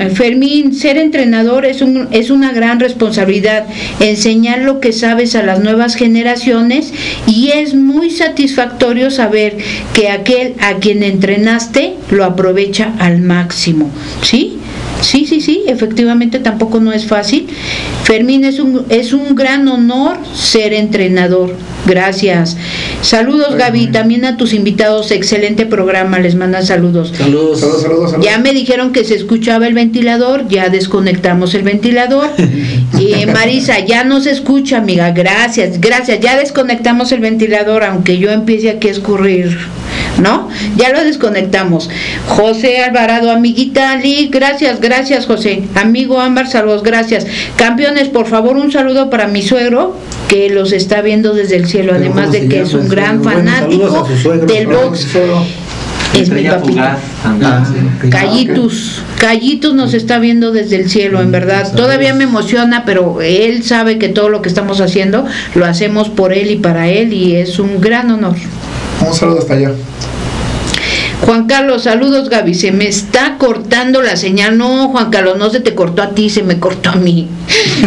eh, Fermín, ser entrenador es, un, es una gran responsabilidad, enseñar lo que sabes a las nuevas generaciones y es muy satisfactorio saber que aquel a quien entrenaste lo aprovecha al máximo, ¿sí? Sí, sí, sí, efectivamente tampoco no es fácil. Fermín, es un, es un gran honor ser entrenador. Gracias. Saludos, Gaby, también a tus invitados. Excelente programa, les mandan saludos. Saludos. Saludos, saludos, saludos. Ya me dijeron que se escuchaba el ventilador, ya desconectamos el ventilador. Y Marisa, ya no se escucha, amiga, gracias, gracias, ya desconectamos el ventilador, aunque yo empiece aquí a escurrir, ¿no? Ya lo desconectamos. José Alvarado, amiguita Ali, gracias, gracias José. Amigo Ámbar, saludos, gracias. Campeones, por favor, un saludo para mi suegro, que los está viendo desde el cielo, además ¿cómo de que es un gran fanático del box. Es mi también. Ah. Callitus, Callitus nos está viendo desde el cielo, en verdad. Saludos. Todavía me emociona, pero él sabe que todo lo que estamos haciendo lo hacemos por él y para él y es un gran honor. Un saludo hasta allá. Juan Carlos, saludos Gaby, se me está cortando la señal. No, Juan Carlos, no se te cortó a ti, se me cortó a mí.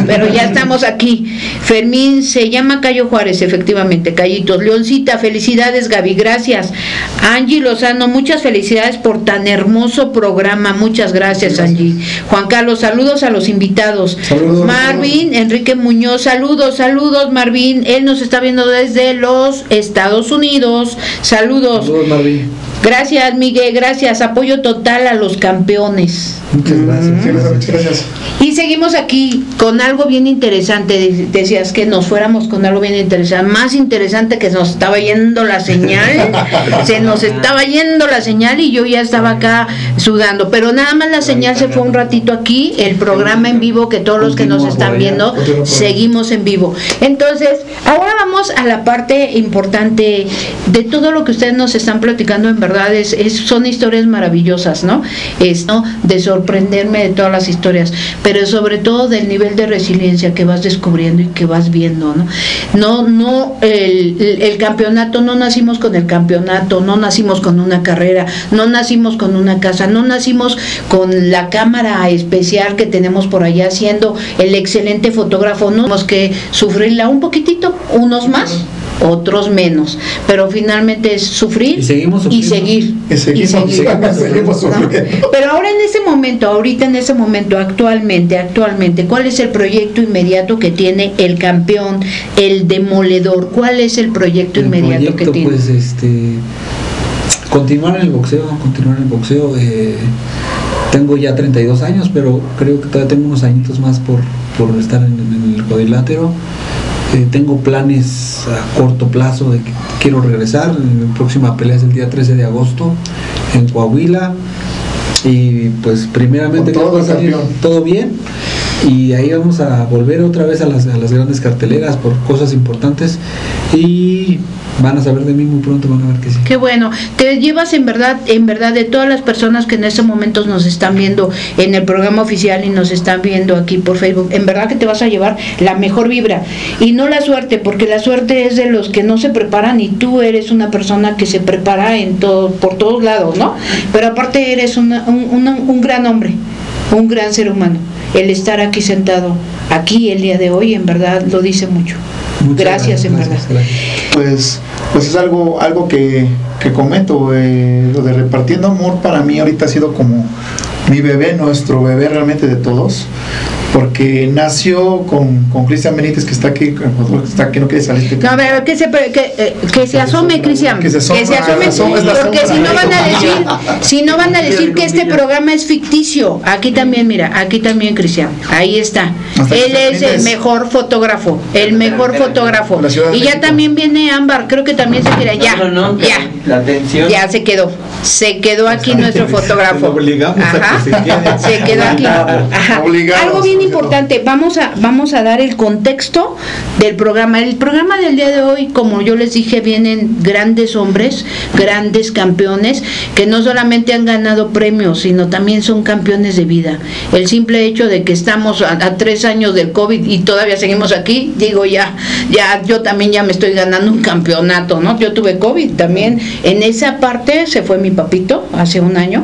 Pero ya estamos aquí. Fermín, se llama Cayo Juárez, efectivamente, Callitos. Leoncita, felicidades Gaby, gracias. Angie Lozano, muchas felicidades por tan hermoso programa. Muchas gracias, Angie. Juan Carlos, saludos a los invitados. Saludos. Marvin, Enrique Muñoz, saludos, saludos Marvin. Él nos está viendo desde los Estados Unidos. Saludos. Saludos, Marvin. Gracias, Miguel, gracias. Apoyo total a los campeones. Muchas gracias. Gracias, muchas gracias. Y seguimos aquí con algo bien interesante. De- Decías que nos fuéramos con algo bien interesante. Más interesante que nos estaba yendo la señal. se nos estaba yendo la señal y yo ya estaba acá sudando. Pero nada más la señal se fue un ratito aquí. El programa en vivo que todos los que nos están viendo seguimos en vivo. Entonces, ahora vamos a la parte importante de todo lo que ustedes nos están platicando. En verdad, es, es- son historias maravillosas, ¿no? Es, ¿no? De sorprenderme de todas las historias, pero sobre todo del nivel de resiliencia que vas descubriendo y que vas viendo, ¿no? No, no, el, el- el campeonato, no nacimos con el campeonato, no nacimos con una carrera, no nacimos con una casa, no nacimos con la cámara especial que tenemos por allá siendo el excelente fotógrafo, no tenemos que sufrirla un poquitito, unos más, otros menos, pero finalmente es sufrir Y seguimos y seguir Y seguimos, seguimos ¿no? sufriendo. Pero ahora en ese momento, ahorita en ese momento, actualmente, actualmente, ¿cuál es el proyecto inmediato que tiene el campeón, el demoledor? ¿Cuál es el proyecto El inmediato que tiene? pues, este, continuar en el boxeo, continuar en el boxeo. eh, tengo ya 32 años, pero creo que todavía tengo unos añitos más por, por estar en, en el cuadrilátero. Eh, tengo planes a corto plazo de que quiero regresar. Mi próxima pelea es el día 13 de agosto en Coahuila. Y pues primeramente todo, todo bien. Y ahí vamos a volver otra vez a las, a las grandes carteleras por cosas importantes. Y van a saber de mí muy pronto, van a ver que sí. Qué bueno. Te llevas en verdad, en verdad, de todas las personas que en estos momentos nos están viendo en el programa oficial y nos están viendo aquí por Facebook, en verdad que te vas a llevar la mejor vibra y no la suerte, porque la suerte es de los que no se preparan y tú eres una persona que se prepara en todo, por todos lados, ¿no? Pero aparte eres una- un, una- un gran hombre, un gran ser humano. El estar aquí sentado, aquí el día de hoy, en verdad lo dice mucho. Muchas Gracias, en verdad. gracias. Pues, pues es algo, algo que, que comento, eh, lo de repartiendo amor para mí ahorita ha sido como mi bebé, nuestro bebé realmente de todos, porque nació con, con Cristian Benítez que está aquí, que está aquí, no quiere salir. No, a ver, que se, que, eh, que se asome, Cristian. Que se asome, porque si no van a decir, si no van a decir que este programa es ficticio. Aquí también, mira, aquí también, Cristian. Ahí está. Él es el mejor fotógrafo, el mejor fotógrafo. Y ya también viene Ámbar, creo que también se queda. Ya, ya. La atención. Ya se quedó. Se quedó aquí nuestro fotógrafo. Obligamos a Ajá. que se quede. Se quedó aquí. Ajá. Algo bien importante, vamos a, vamos a dar el contexto del programa. El programa del día de hoy, como yo les dije, vienen grandes hombres, grandes campeones, que no solamente han ganado premios, sino también son campeones de vida. El simple hecho de que estamos a, a tres años del COVID y todavía seguimos aquí, digo ya, ya, yo también ya me estoy ganando un campeonato, ¿no? Yo tuve COVID también. En esa parte se fue mi papito hace un año.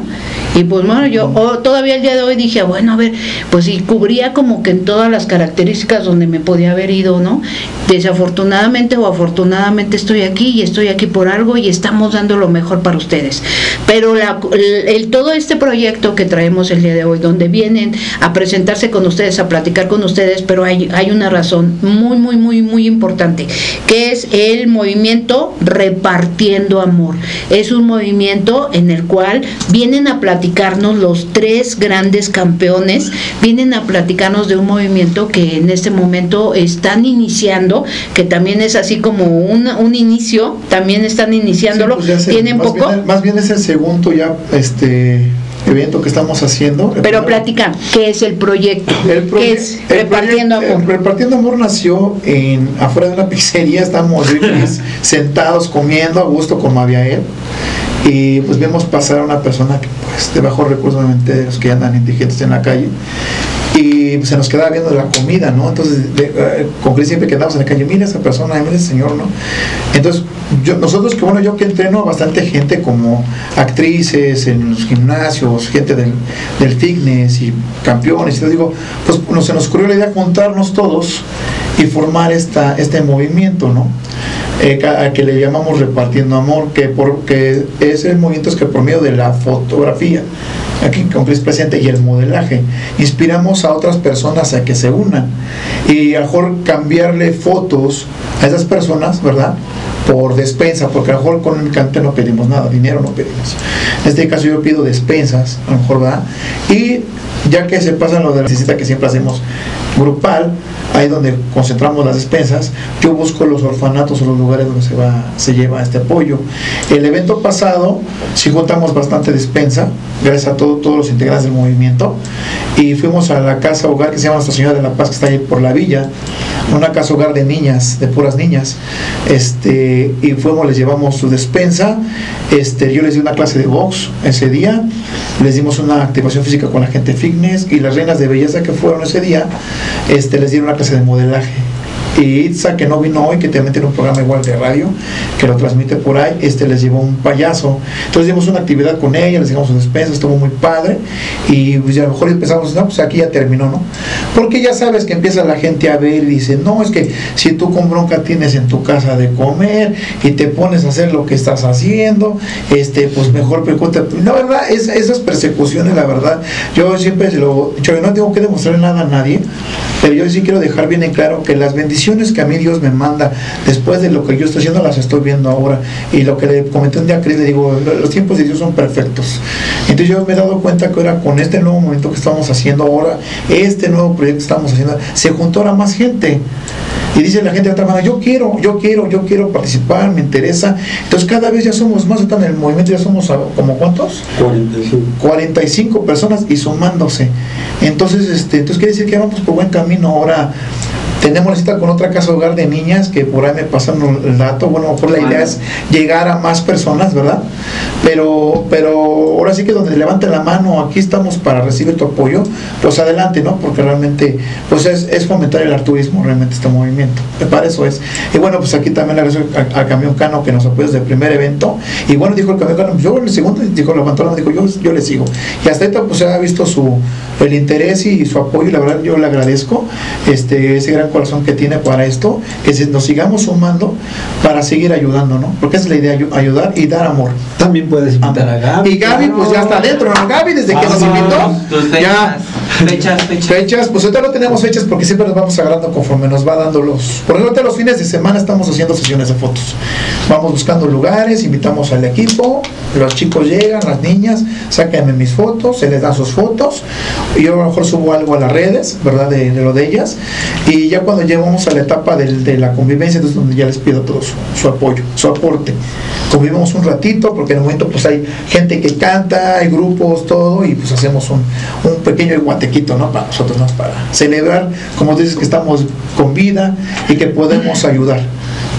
Y pues bueno, yo oh, todavía el día de hoy dije, bueno, a ver, pues si cubría como que en todas las características donde me podía haber ido, ¿no? Desafortunadamente o afortunadamente estoy aquí y estoy aquí por algo y estamos dando lo mejor para ustedes. Pero la- el- todo este proyecto que traemos el día de hoy, donde vienen a presentarse con ustedes, a platicar con ustedes, pero hay, hay una razón muy, muy, muy, muy importante, que es el movimiento repartiendo amor. Es un movimiento en el cual vienen a platicarnos los tres grandes campeones, vienen a platicarnos de un movimiento que en este momento están iniciando, que también es así como un, un inicio, también están iniciándolo, Sí, pues tienen más poco. Bien, más bien es el segundo ya este evento que estamos haciendo. Pero platica, ¿qué es el proyecto? El ¿Qué proye- es el Repartiendo Amor? el Repartiendo Amor nació en afuera de una pizzería, estamos sentados comiendo a gusto con Maviael y pues vemos pasar a una persona que pues de bajos recursos obviamente de los que andan indigentes en la calle y pues, se nos quedaba viendo la comida, ¿no? Entonces de- eh, con Cris en la calle, mira esa persona, mira ese señor, ¿no? Entonces yo, nosotros que bueno, yo que entreno bastante gente como actrices en los gimnasios, gente del, del fitness y campeones, y yo digo, pues no, se nos ocurrió la idea de juntarnos todos y formar esta, este movimiento, ¿no? Eh, a que le llamamos repartiendo amor, que, por, que es el movimiento es que por medio de la fotografía, aquí con Cris presente, y el modelaje, inspiramos a otras personas a que se unan y a mejor cambiarle fotos a esas personas, ¿verdad? Por despensa, porque a lo mejor económicamente no pedimos nada, dinero no pedimos. En este caso yo pido despensas, a lo mejor, ¿verdad? Y ya que se pasa lo de la necesita que siempre hacemos grupal, ahí donde concentramos las despensas, yo busco los orfanatos o los lugares donde se va, se lleva este apoyo. El evento pasado sí juntamos bastante despensa, gracias a todo- todos los integrantes del movimiento, y fuimos a la casa hogar que se llama Nuestra Señora de la Paz, que está ahí por la villa, una casa hogar de niñas, de puras niñas, este, y fuimos, les llevamos su despensa, este, yo les di una clase de box ese día, les dimos una activación física con la gente fitness y las reinas de belleza que fueron ese día, este, les dieron una clase de modelaje. Y Itza, que no vino hoy, que también tiene un programa igual de radio, que lo transmite por ahí, este les llevó un payaso. Entonces dimos una actividad con ella, les dimos su despensa, estuvo muy padre. Y pues, a lo mejor pensamos, no, pues aquí ya terminó, ¿no? Porque ya sabes que empieza la gente a ver y dice, no, es que si tú con bronca tienes en tu casa de comer y te pones a hacer lo que estás haciendo, este, pues mejor preocúpate. La verdad, es, esas persecuciones, la verdad, yo siempre se lo yo no tengo que demostrar nada a nadie, pero yo sí quiero dejar bien en claro que las bendiciones que a mí Dios me manda después de lo que yo estoy haciendo las estoy viendo ahora y lo que le comenté un día a Cris le digo los tiempos de Dios son perfectos entonces yo me he dado cuenta que ahora con este nuevo momento que estamos haciendo ahora este nuevo proyecto que estamos haciendo se juntó ahora más gente y dice la gente de otra manera, yo quiero, yo quiero, yo quiero participar, me interesa. Entonces cada vez ya somos más, en el movimiento ya somos a- como cuántos? 45. 45 personas y sumándose. Entonces, este, entonces quiere decir que vamos por buen camino. Ahora Tenemos la cita con otra casa hogar de niñas que por ahí me pasaron el dato. Bueno, a lo mejor la idea es llegar a más personas, ¿verdad? Pero, pero ahora sí que donde levanten la mano, aquí estamos para recibir tu apoyo, pues adelante, ¿no? Porque realmente, pues es, es fomentar el altruismo, realmente este movimiento. Para eso es. Y bueno, pues aquí también le agradezco a, a Camión Cano que nos apoya desde el primer evento. Y bueno, dijo el Camión Cano, yo el segundo, dijo, levantó la mano, dijo, yo, yo le sigo. Y hasta ahorita pues se ha visto su, el interés y su apoyo, y la verdad yo le agradezco este, ese gran corazón que tiene para esto, que nos sigamos sumando para seguir ayudando, ¿no? Porque esa es la idea, ayu- ayudar y dar amor. También puedes invitar a Gaby. Y Gaby, pues ya está adentro, ¿no? Gaby, desde que nos invitó, ya. fechas, fechas, fechas. Pues ahorita no tenemos fechas porque siempre nos vamos agarrando conforme nos va dando los. Por ejemplo, los fines de semana estamos haciendo sesiones de fotos. Vamos buscando lugares, invitamos al equipo, los chicos llegan, las niñas, sáquenme mis fotos, se les dan sus fotos. Y yo a lo mejor subo algo a las redes, ¿verdad? De, de lo de ellas. Y ya cuando llegamos a la etapa del- de la convivencia, entonces donde ya les pido todo su, su apoyo, su aporte. Convivimos un ratito, porque en el momento pues hay gente que canta, hay grupos, todo, y pues hacemos un, un pequeño guatequito, ¿no? Para nosotros, ¿no? Para celebrar, como dices, que estamos con vida y que podemos ayudar.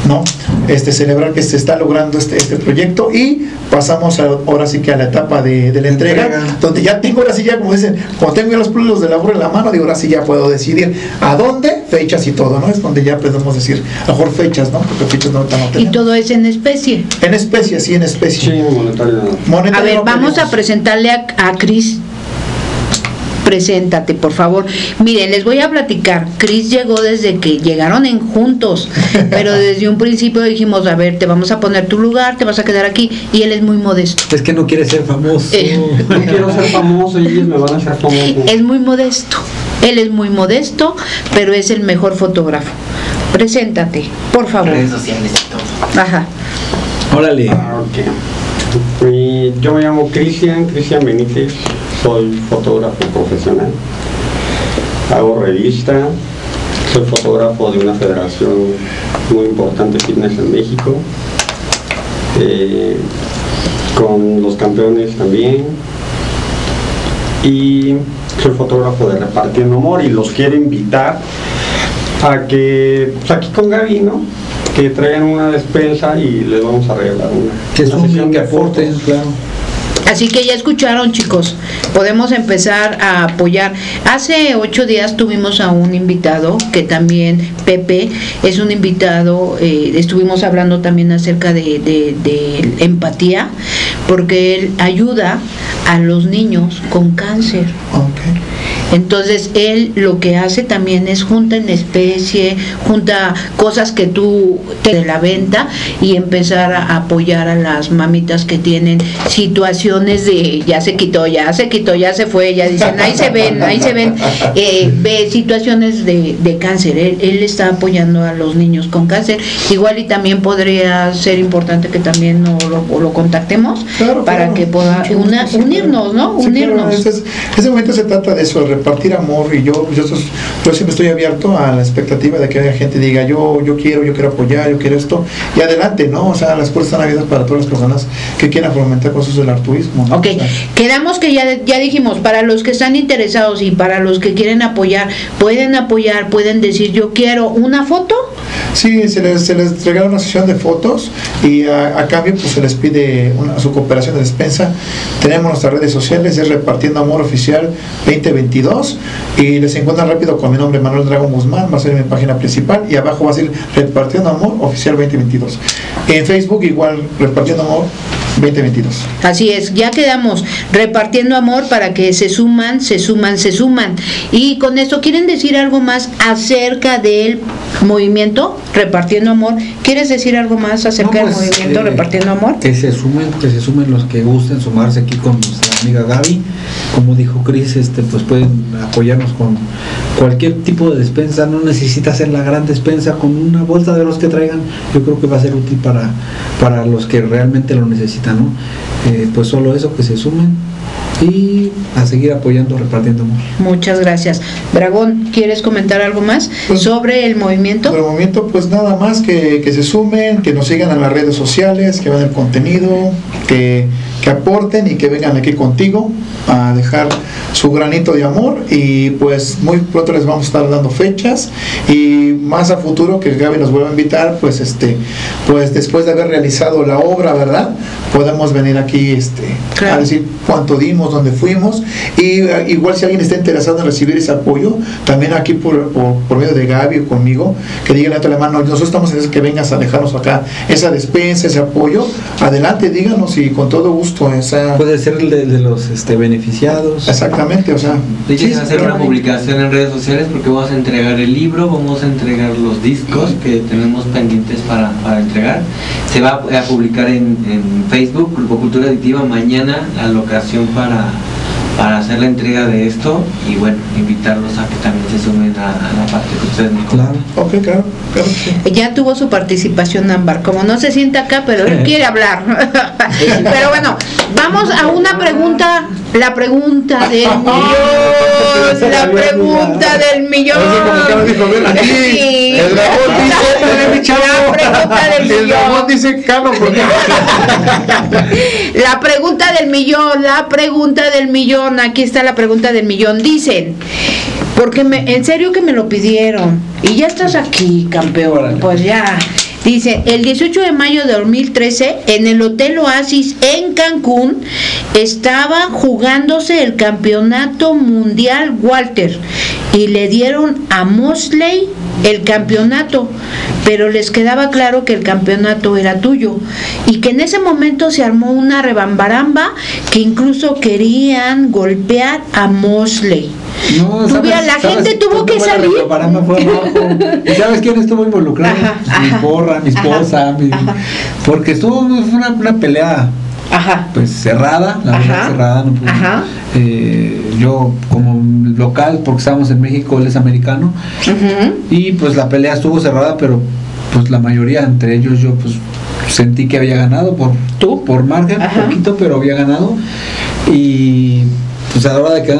¿No? Este, celebrar que se está logrando este, este proyecto y pasamos a- ahora sí que a la etapa de, de la entrega, Entrega. donde ya tengo ahora sí ya, como dicen, como tengo ya los plulos de labor en la mano, digo, ahora sí ya puedo decidir a dónde, fechas y todo, ¿no? Es donde ya podemos decir, a lo mejor fechas, ¿no? Porque fechas no, ahorita no Y todo es en especie. En especie, sí, en especie. Sí, monetario. Monetario A ver, no vamos a presentarle a, a Cris. Preséntate, por favor. Miren, les voy a platicar. Cris llegó desde que llegaron en juntos, pero desde un principio dijimos, a ver, te vamos a poner tu lugar, te vas a quedar aquí, y él es muy modesto. Es que no quiere ser famoso. Eh. No quiero ser famoso y ellos me van a hacer famoso. Es muy modesto. Él es muy modesto, pero es el mejor fotógrafo. Preséntate, por favor. Redes sociales y todo. Ajá. Órale. Ah, yo me llamo Cristian, Cristian Benítez, soy fotógrafo profesional. Hago revista, soy fotógrafo de una federación muy importante fitness en México. eh, con los campeones también. Y soy fotógrafo de Repartiendo Amor y los quiero invitar a que, pues aquí con Gaby, ¿no? Que traigan una despensa y les vamos a regalar una. Que una sumen, sesión de aporten, fotos. claro. Así que ya escucharon chicos, podemos empezar a apoyar. Hace ocho días tuvimos a un invitado que también, Pepe, es un invitado, eh, estuvimos hablando también acerca de, de- empatía, porque él ayuda a los niños con cáncer. Entonces él lo que hace también es junta en especie, junta cosas que tú te de la venta y empezar a apoyar a las mamitas que tienen situaciones de ya se quitó, ya se quitó, ya se fue, ya dicen, ahí se ven, ahí se ven, eh, ve situaciones de, de cáncer. Él, él está apoyando a los niños con cáncer. Igual y también podría ser importante que también no lo, lo contactemos Claro, para claro. que pueda una- unirnos, claro. ¿no? Sí, claro, unirnos. ese, es- ese momento se trata de eso, repartir amor y yo, yo, yo siempre estoy abierto a la expectativa de que haya gente diga yo, yo quiero, yo quiero apoyar, yo quiero esto y adelante, ¿no? O sea, las puertas están abiertas para todas las personas que quieran fomentar cosas del altruismo. ¿no? Ok, O sea, quedamos que ya, ya dijimos, para los que están interesados y para los que quieren apoyar, pueden apoyar, pueden decir yo quiero una foto. Sí, se les, se les regala una sesión de fotos y a, a cambio pues se les pide una, su cooperación de despensa. Tenemos nuestras redes sociales, es Repartiendo Amor Oficial 2022 y les encuentran rápido con mi nombre Manuel Dragón Guzmán, va a ser mi página principal y abajo va a ser Repartiendo Amor Oficial 2022. En Facebook igual Repartiendo Amor 2022. Así es, ya quedamos repartiendo amor para que se suman, se suman, se suman. Y con esto, ¿quieren decir algo más acerca del movimiento repartiendo amor? ¿Quieres decir algo más acerca No, del pues, movimiento eh, repartiendo amor? Que se sumen, que se sumen los que gusten sumarse aquí con nuestra amiga Gaby. Como dijo Cris, este, pues pueden apoyarnos con cualquier tipo de despensa. No necesita hacer la gran despensa con una bolsa de los que traigan. Yo creo que va a ser útil para, para los que realmente lo necesitan, ¿no? Eh, pues solo eso, que se sumen y a seguir apoyando, repartiendo amor. Muchas gracias. Dragón, ¿quieres comentar algo más Pues, sobre el movimiento? Por el momento, pues nada más que, que se sumen, que nos sigan en las redes sociales, que vean el contenido, que, que aporten y que vengan aquí contigo a dejar su granito de amor y pues muy pronto les vamos a estar dando fechas y más a futuro que Gaby nos vuelva a invitar pues este pues después de haber realizado la obra verdad podemos venir aquí este a decir cuánto dimos dónde fuimos y eh, igual si alguien está interesado en recibir ese apoyo también aquí por, por, por medio de Gaby o conmigo que digan a tu hermano nosotros estamos en que vengas a dejarnos acá esa despensa ese apoyo adelante díganos y con todo gusto esa Puede ser el de, de los este, beneficiados. exactamente o sea De sí, hacer una publicación en redes sociales porque vamos a entregar el libro, vamos a entregar los discos que tenemos pendientes para, para entregar. Se va a publicar en, en Facebook, Grupo Cultura Adictiva, mañana la locación para, para hacer la entrega de esto y bueno, invitarlos a que también se sumen a, a la parte que ustedes nos Claro. ok claro claro sí. Ya tuvo su participación Ámbar, como no se sienta acá, pero él quiere hablar. pero bueno, vamos a una pregunta, la pregunta del millón, la pregunta del millón. Así como que ahora dijo, ven aquí, Sí. el dragón dice, mi chavo. La pregunta del el dragón millón. dice La pregunta del millón, aquí está la pregunta del millón. Dicen, porque me, en serio que me lo pidieron, y ya estás aquí, campeón, Órale. pues ya. Dice, el 18 de mayo de 2013, en el Hotel Oasis en Cancún, estaba jugándose el campeonato mundial Walter y le dieron a Mosley el campeonato, pero les quedaba claro que el campeonato era tuyo y que en ese momento se armó una rebambaramba que incluso querían golpear a Mosley. No, la gente tuvo que salir. fue. ¿Y sabes quién estuvo involucrado? Ajá, mi ajá, porra, mi ajá, esposa, mi- porque estuvo fue una, una pelea Ajá. pues cerrada, la verdad cerrada. No pude- ajá. Eh, yo como local, porque estábamos en México, él es americano, Ujú. y pues la pelea estuvo cerrada, pero pues la mayoría, entre ellos yo pues sentí que había ganado por, ¿Tú? por margen, poquito, pero había ganado. Y pues a la hora de que...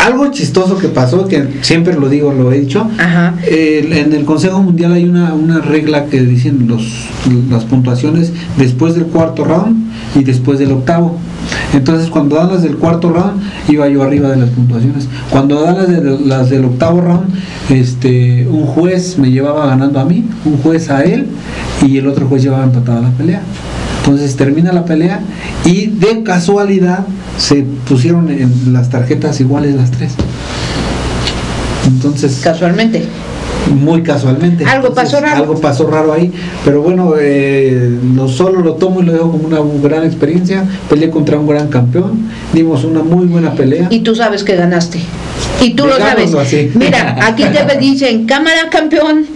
eh, algo chistoso que pasó, que siempre lo digo, lo he dicho, Ajá. el- en el Consejo Mundial hay una, una regla que dicen los, las puntuaciones después del cuarto round y después del octavo. Entonces cuando dan las del cuarto round iba yo arriba de las puntuaciones. Cuando dan las, de- las del octavo round, este, un juez me llevaba ganando a mí, un juez a él y el otro juez llevaba empatada la pelea. Entonces termina la pelea y de casualidad se pusieron en las tarjetas iguales las tres. Entonces Casualmente. muy casualmente. Algo pasó raro. Algo pasó raro ahí, pero bueno, eh, lo solo lo tomo y lo dejo como una gran experiencia. Peleé contra un gran campeón, dimos una muy buena pelea. Y tú sabes que ganaste. Y tú lo sabes. Así. Mira, aquí te dicen, cámara campeón,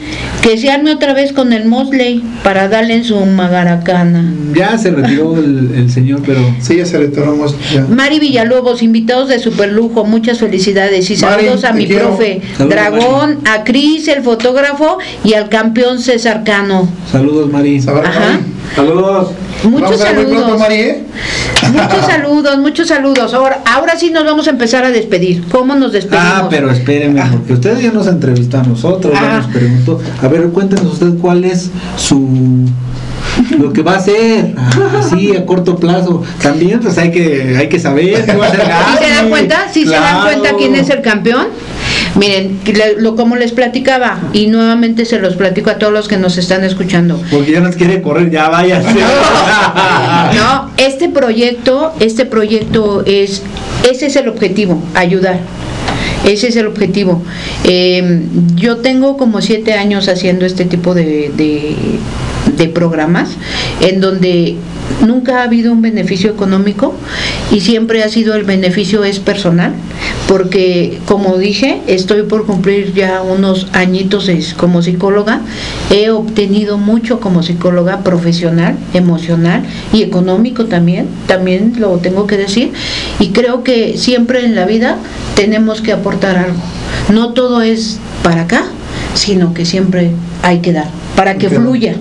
que se arme otra vez con el Mosley para darle en su magaracana. Ya se retiró el, el señor, pero sí ya se ya Mari Villalobos, invitados de superlujo, muchas felicidades y Mari, saludos a mi quiero. profe Saludos, Dragón, a Cris, el fotógrafo, y al campeón César Cano. saludos Mari. Saber, Ajá. Mari. Saludos. Muchos saludos. ¿eh? Muchos saludos, muchos saludos. Ahora, ahora sí nos vamos a empezar a despedir. ¿Cómo nos despedimos? Ah, pero espérenme, porque usted ya nos entrevistó a nosotros, ya Ah. nos preguntó. A ver, cuéntenos usted cuál es su lo que va a hacer así a corto plazo. También pues hay que hay que saber qué va a hacer ¿Sí se dan cuenta? ¿Sí se dan cuenta quién es el campeón? Miren, lo como les platicaba y nuevamente se los platico a todos los que nos están escuchando. Porque ya nos quiere correr, ya váyase. No, este proyecto, este proyecto es, ese es el objetivo, ayudar. Ese es el objetivo. Eh, yo tengo como siete años haciendo este tipo de, de, de programas en donde nunca ha habido un beneficio económico y siempre ha sido el beneficio es personal porque como dije estoy por cumplir ya unos añitos como psicóloga. He obtenido mucho como psicóloga profesional emocional y económico también también lo tengo que decir. Y creo que siempre en la vida tenemos que aportar algo. No todo es para acá sino que siempre hay que dar para que fluya.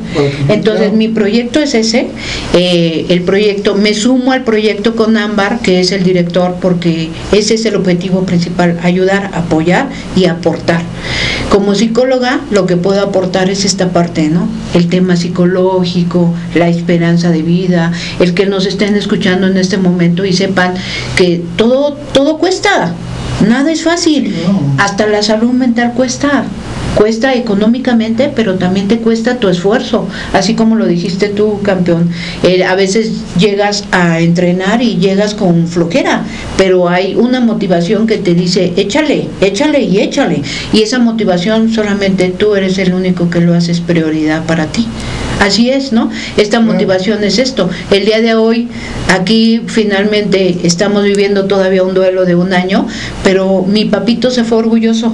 Entonces mi proyecto es ese, eh, el proyecto, me sumo al proyecto con Ámbar, que es el director, porque ese es el objetivo principal, ayudar, apoyar y aportar. Como psicóloga, lo que puedo aportar es esta parte, ¿no? El tema psicológico, la esperanza de vida, el que nos estén escuchando en este momento y sepan que todo, todo cuesta, nada es fácil, hasta la salud mental cuesta. Cuesta económicamente, pero también te cuesta tu esfuerzo, así como lo dijiste tú, campeón. Eh, a veces llegas a entrenar y llegas con flojera, pero hay una motivación que te dice, échale, échale y échale. Y esa motivación solamente tú eres el único que lo haces prioridad para ti. Así es, ¿no? Esta motivación es esto. El día de hoy, aquí finalmente estamos viviendo todavía un duelo de un año, pero mi papito se fue orgulloso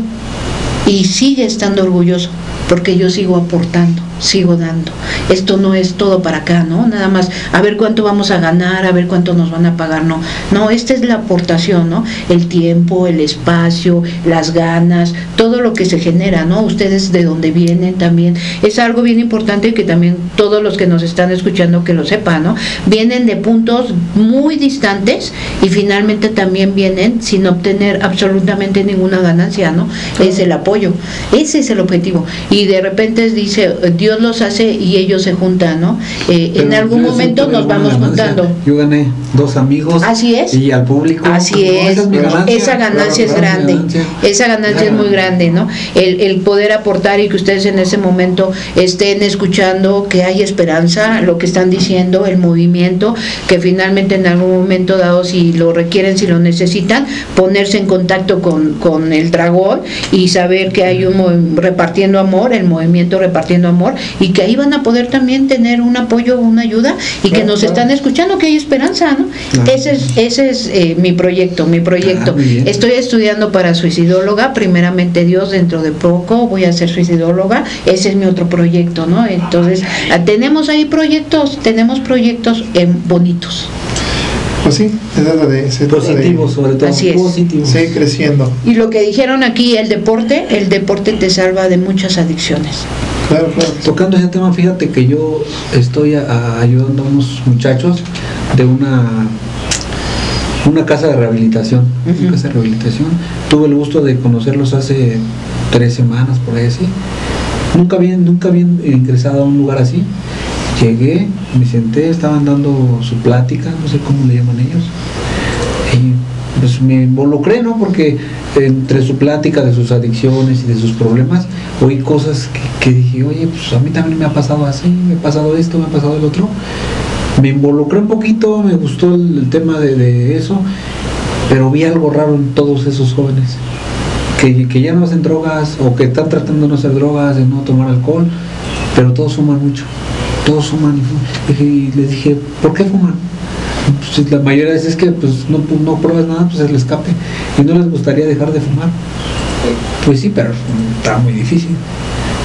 y sigue estando orgulloso porque yo sigo aportando, sigo dando. Esto no es todo para acá, ¿no? Nada más a ver cuánto vamos a ganar, a ver cuánto nos van a pagar, no. No, esta es la aportación, ¿no? El tiempo, el espacio, las ganas, todo lo que se genera, ¿no? Ustedes de dónde vienen también. Es algo bien importante que también todos los que nos están escuchando que lo sepan, ¿no? Vienen de puntos muy distantes y finalmente también vienen sin obtener absolutamente ninguna ganancia, ¿no? Es el apoyo. Ese es el objetivo. Y de repente dice, Dios los hace y ellos se juntan, ¿no? Eh, en algún momento nos vamos ganancia. juntando. Yo gané dos amigos. Así es. Y al público. Así no, es, esa ganancia. esa ganancia es Claro, grande, ganancia. esa ganancia es muy grande, ¿no? El, el poder aportar y que ustedes en ese momento estén escuchando que hay esperanza, lo que están diciendo, el movimiento, que finalmente en algún momento dado, si lo requieren, si lo necesitan, ponerse en contacto con, con el dragón y saber que hay un repartiendo amor, el movimiento repartiendo amor, y que ahí van a poder también tener un apoyo, una ayuda, y que Claro, nos claro. están escuchando, que hay esperanza, ¿no? Claro. Ese es, ese es eh, mi proyecto, mi proyecto. Ah. Estoy estudiando para suicidóloga, primeramente Dios, dentro de poco voy a ser suicidóloga, ese es mi otro proyecto, ¿no? Entonces, ah, tenemos ahí proyectos, tenemos proyectos eh, bonitos. Pues sí, se trata de, se trata de Positivo, sobre todo. Así es. Positivo. seguir creciendo. Y lo que dijeron aquí, el deporte, el deporte te salva de muchas adicciones. Claro, claro. Tocando ese tema, fíjate que yo estoy a- a- ayudando a unos muchachos de una una casa de rehabilitación. Una casa de rehabilitación. Tuve el gusto de conocerlos hace tres semanas, por ahí así. Nunca habían, nunca habían ingresado a un lugar así. Llegué, me senté, estaban dando su plática, no sé cómo le llaman ellos. Y pues me involucré, ¿no? Porque entre su plática de sus adicciones y de sus problemas, oí cosas que, dije, oye, pues a mí también me ha pasado así, me ha pasado esto, me ha pasado el otro. Me involucré un poquito, me gustó el, tema de, eso, pero vi algo raro en todos esos jóvenes. Que, que ya no hacen drogas o que están tratando de no hacer drogas, de no tomar alcohol, pero todos fuman mucho. Todos fuman y fuman. Y les dije, ¿por qué fuman? Pues, la mayoría de veces es que pues, no, no pruebas nada, pues es el escape. Y no les gustaría dejar de fumar. Pues sí, pero está muy difícil.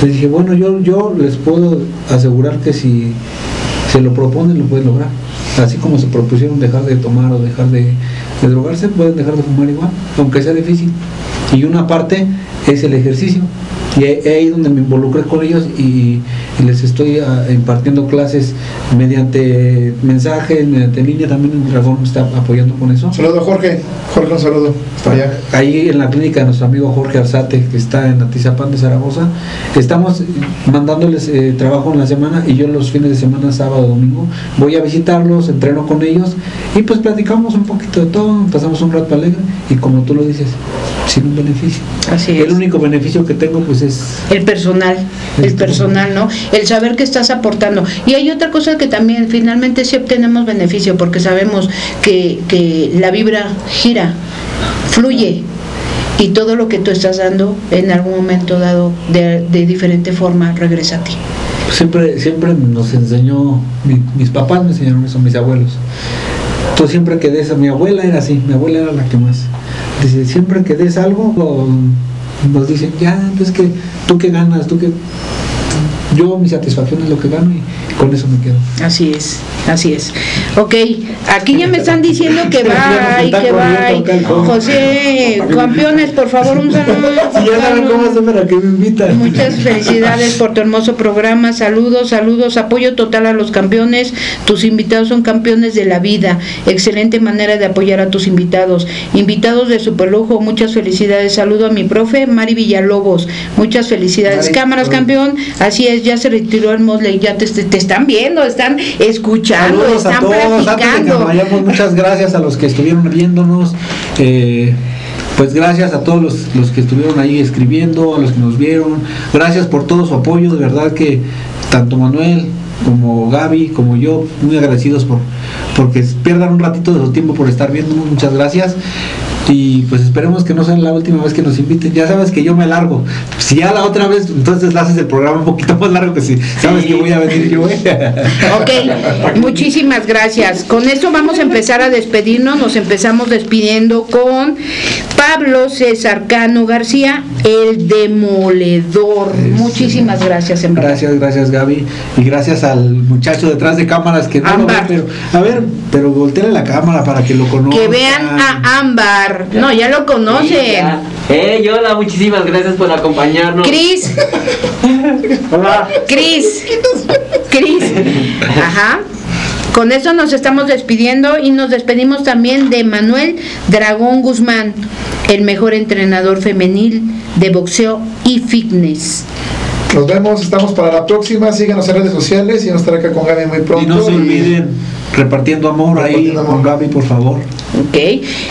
Les dije, bueno, yo, yo les puedo asegurar que si se lo proponen, lo pueden lograr. Así como se propusieron dejar de tomar o dejar de, de drogarse, pueden dejar de fumar igual, aunque sea difícil. Y una parte es el ejercicio. Y ahí ahí donde me involucré con ellos y les estoy ah, impartiendo clases mediante mensajes, mediante línea, también el Dragón me está apoyando con eso. Saludo Jorge. Jorge, un saludo. Allá. Ahí en la clínica de nuestro amigo Jorge Arzate, que está en Atizapán de Zaragoza, estamos mandándoles eh, trabajo en la semana y yo los fines de semana, sábado, domingo, voy a visitarlos, entreno con ellos y pues platicamos un poquito de todo, pasamos un rato alegre y como tú lo dices, sin un beneficio. Así El es. único beneficio que tengo pues es El personal, el personal, ¿no? El saber que estás aportando. Y hay otra cosa que también finalmente sí obtenemos beneficio porque sabemos que, que la vibra gira, fluye y todo lo que tú estás dando en algún momento dado de, de diferente forma regresa a ti. siempre siempre nos enseñó mi- mis papás me enseñaron eso mis abuelos. Entonces siempre que des mi abuela era así mi abuela era la que más. Dice siempre que des algo nos dicen ya pues que tú que ganas tú que yo mi satisfacción es lo que gano y con eso me quedo Así es, así es. Ok, aquí ya me están diciendo que va y que va. José, campeones, por favor, un saludo. Muchas felicidades por tu hermoso programa. Saludos, saludos, apoyo total a los campeones. Tus invitados son campeones de la vida. Excelente manera de apoyar a tus invitados. Invitados de superlujo, muchas felicidades. Saludo a mi profe Mari Villalobos. Muchas felicidades. Cámaras, campeón. Así es, ya se retiró el Mosley. Ya te, te están viendo, están escuchando, Saludos están todos. Antes de que platicando. nos vayamos, muchas gracias a los que estuvieron viéndonos. eh, pues gracias a todos los, los que estuvieron ahí escribiendo, a los que nos vieron. Gracias por todo su apoyo. De verdad que tanto Manuel como Gaby, como yo, muy agradecidos por porque pierdan un ratito de su tiempo por estar viéndonos. Muchas gracias. Y pues esperemos que no sea la última vez que nos inviten. Ya sabes que yo me largo. Si ya la otra vez, entonces haces el programa un poquito más largo que si sabes que voy a venir yo. ¿eh? Ok, muchísimas gracias. Con esto vamos a empezar a despedirnos. Nos empezamos despidiendo con Pablo César Cano García, el demoledor. Muchísimas gracias, en. Gracias, gracias Gaby. Y gracias al muchacho detrás de cámaras que no lo ve, pero a ver, pero volteale la cámara para que lo conozcan. Que vean a Ámbar. No, ya lo conocen. Eh, hola, muchísimas gracias por acompañarnos. Cris. Hola. Cris. Cris. Ajá. Con eso nos estamos despidiendo y nos despedimos también de Manuel Dragón Guzmán, el mejor entrenador femenil de boxeo y fitness. Nos vemos, estamos para la próxima. Síganos en redes sociales y vamos a estar acá con Gaby muy pronto. Y no se olviden, repartiendo amor ahí con Gaby, por favor. Ok.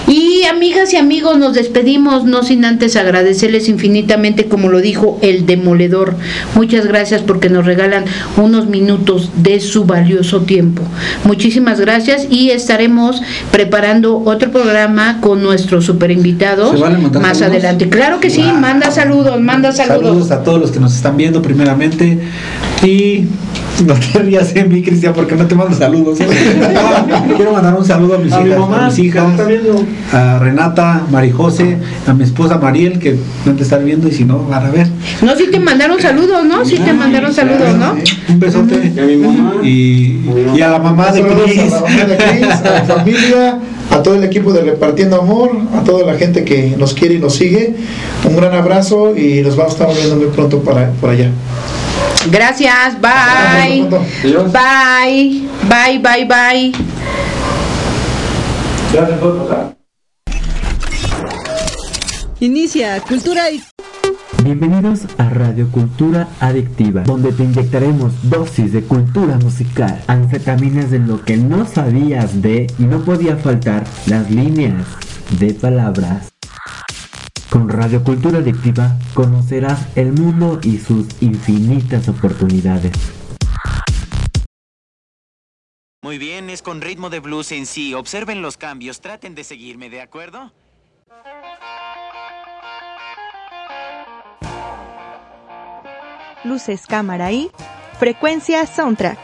Y amigas y amigos, nos despedimos, no sin antes agradecerles infinitamente, como lo dijo el demoledor. Muchas gracias porque nos regalan unos minutos de su valioso tiempo. Muchísimas gracias y estaremos preparando otro programa con nuestros super invitados ¿Se vale mandar más saludos? adelante. Claro que sí, Wow. manda saludos, manda saludos. Saludos a todos los que nos están viendo primeramente. Y no te rías en mí, Cristian, porque no te mando saludos. ¿eh? Quiero mandar un saludo a mis A mi mamá, a mis hijas, a Renata, Marijose, a mi esposa Mariel, que van a estar viendo y si no, van a ver. No, sí te mandaron saludos, ¿no? Sí te mandaron saludos, ¿no? Un besote. Y a mi mamá. Y, y a la mamá de Saludos Cris. a la mamá de Cris, a la familia, a todo el equipo de Repartiendo Amor, a toda la gente que nos quiere y nos sigue. Un gran abrazo y nos vamos a estar viendo muy pronto para, por allá. Gracias, bye. Adiós. Bye, bye, bye, bye. Gracias por pasar. Inicia Cultura y Bienvenidos a Radio Cultura Adictiva, donde te inyectaremos dosis de cultura musical, anfetaminas de lo que no sabías de y no podía faltar las líneas de palabras. Con Radio Cultura Adictiva conocerás el mundo y sus infinitas oportunidades. Muy bien, es con ritmo de blues en sí. Observen los cambios, traten de seguirme, ¿de acuerdo? Luces, cámara y frecuencia soundtrack.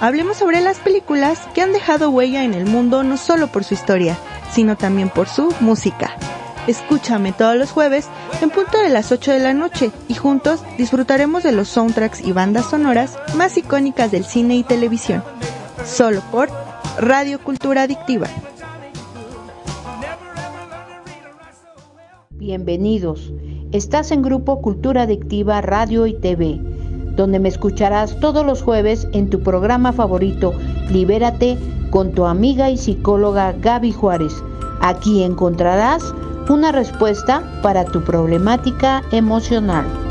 Hablemos sobre las películas que han dejado huella en el mundo no solo por su historia, sino también por su música. Escúchame todos los jueves en punto de las 8 de la noche y juntos disfrutaremos de los soundtracks y bandas sonoras más icónicas del cine y televisión. Solo por Radio Cultura Adictiva. Bienvenidos. Estás en Grupo Cultura Adictiva Radio y TV, donde me escucharás todos los jueves en tu programa favorito, Libérate, con tu amiga y psicóloga Gaby Juárez. Aquí encontrarás una respuesta para tu problemática emocional.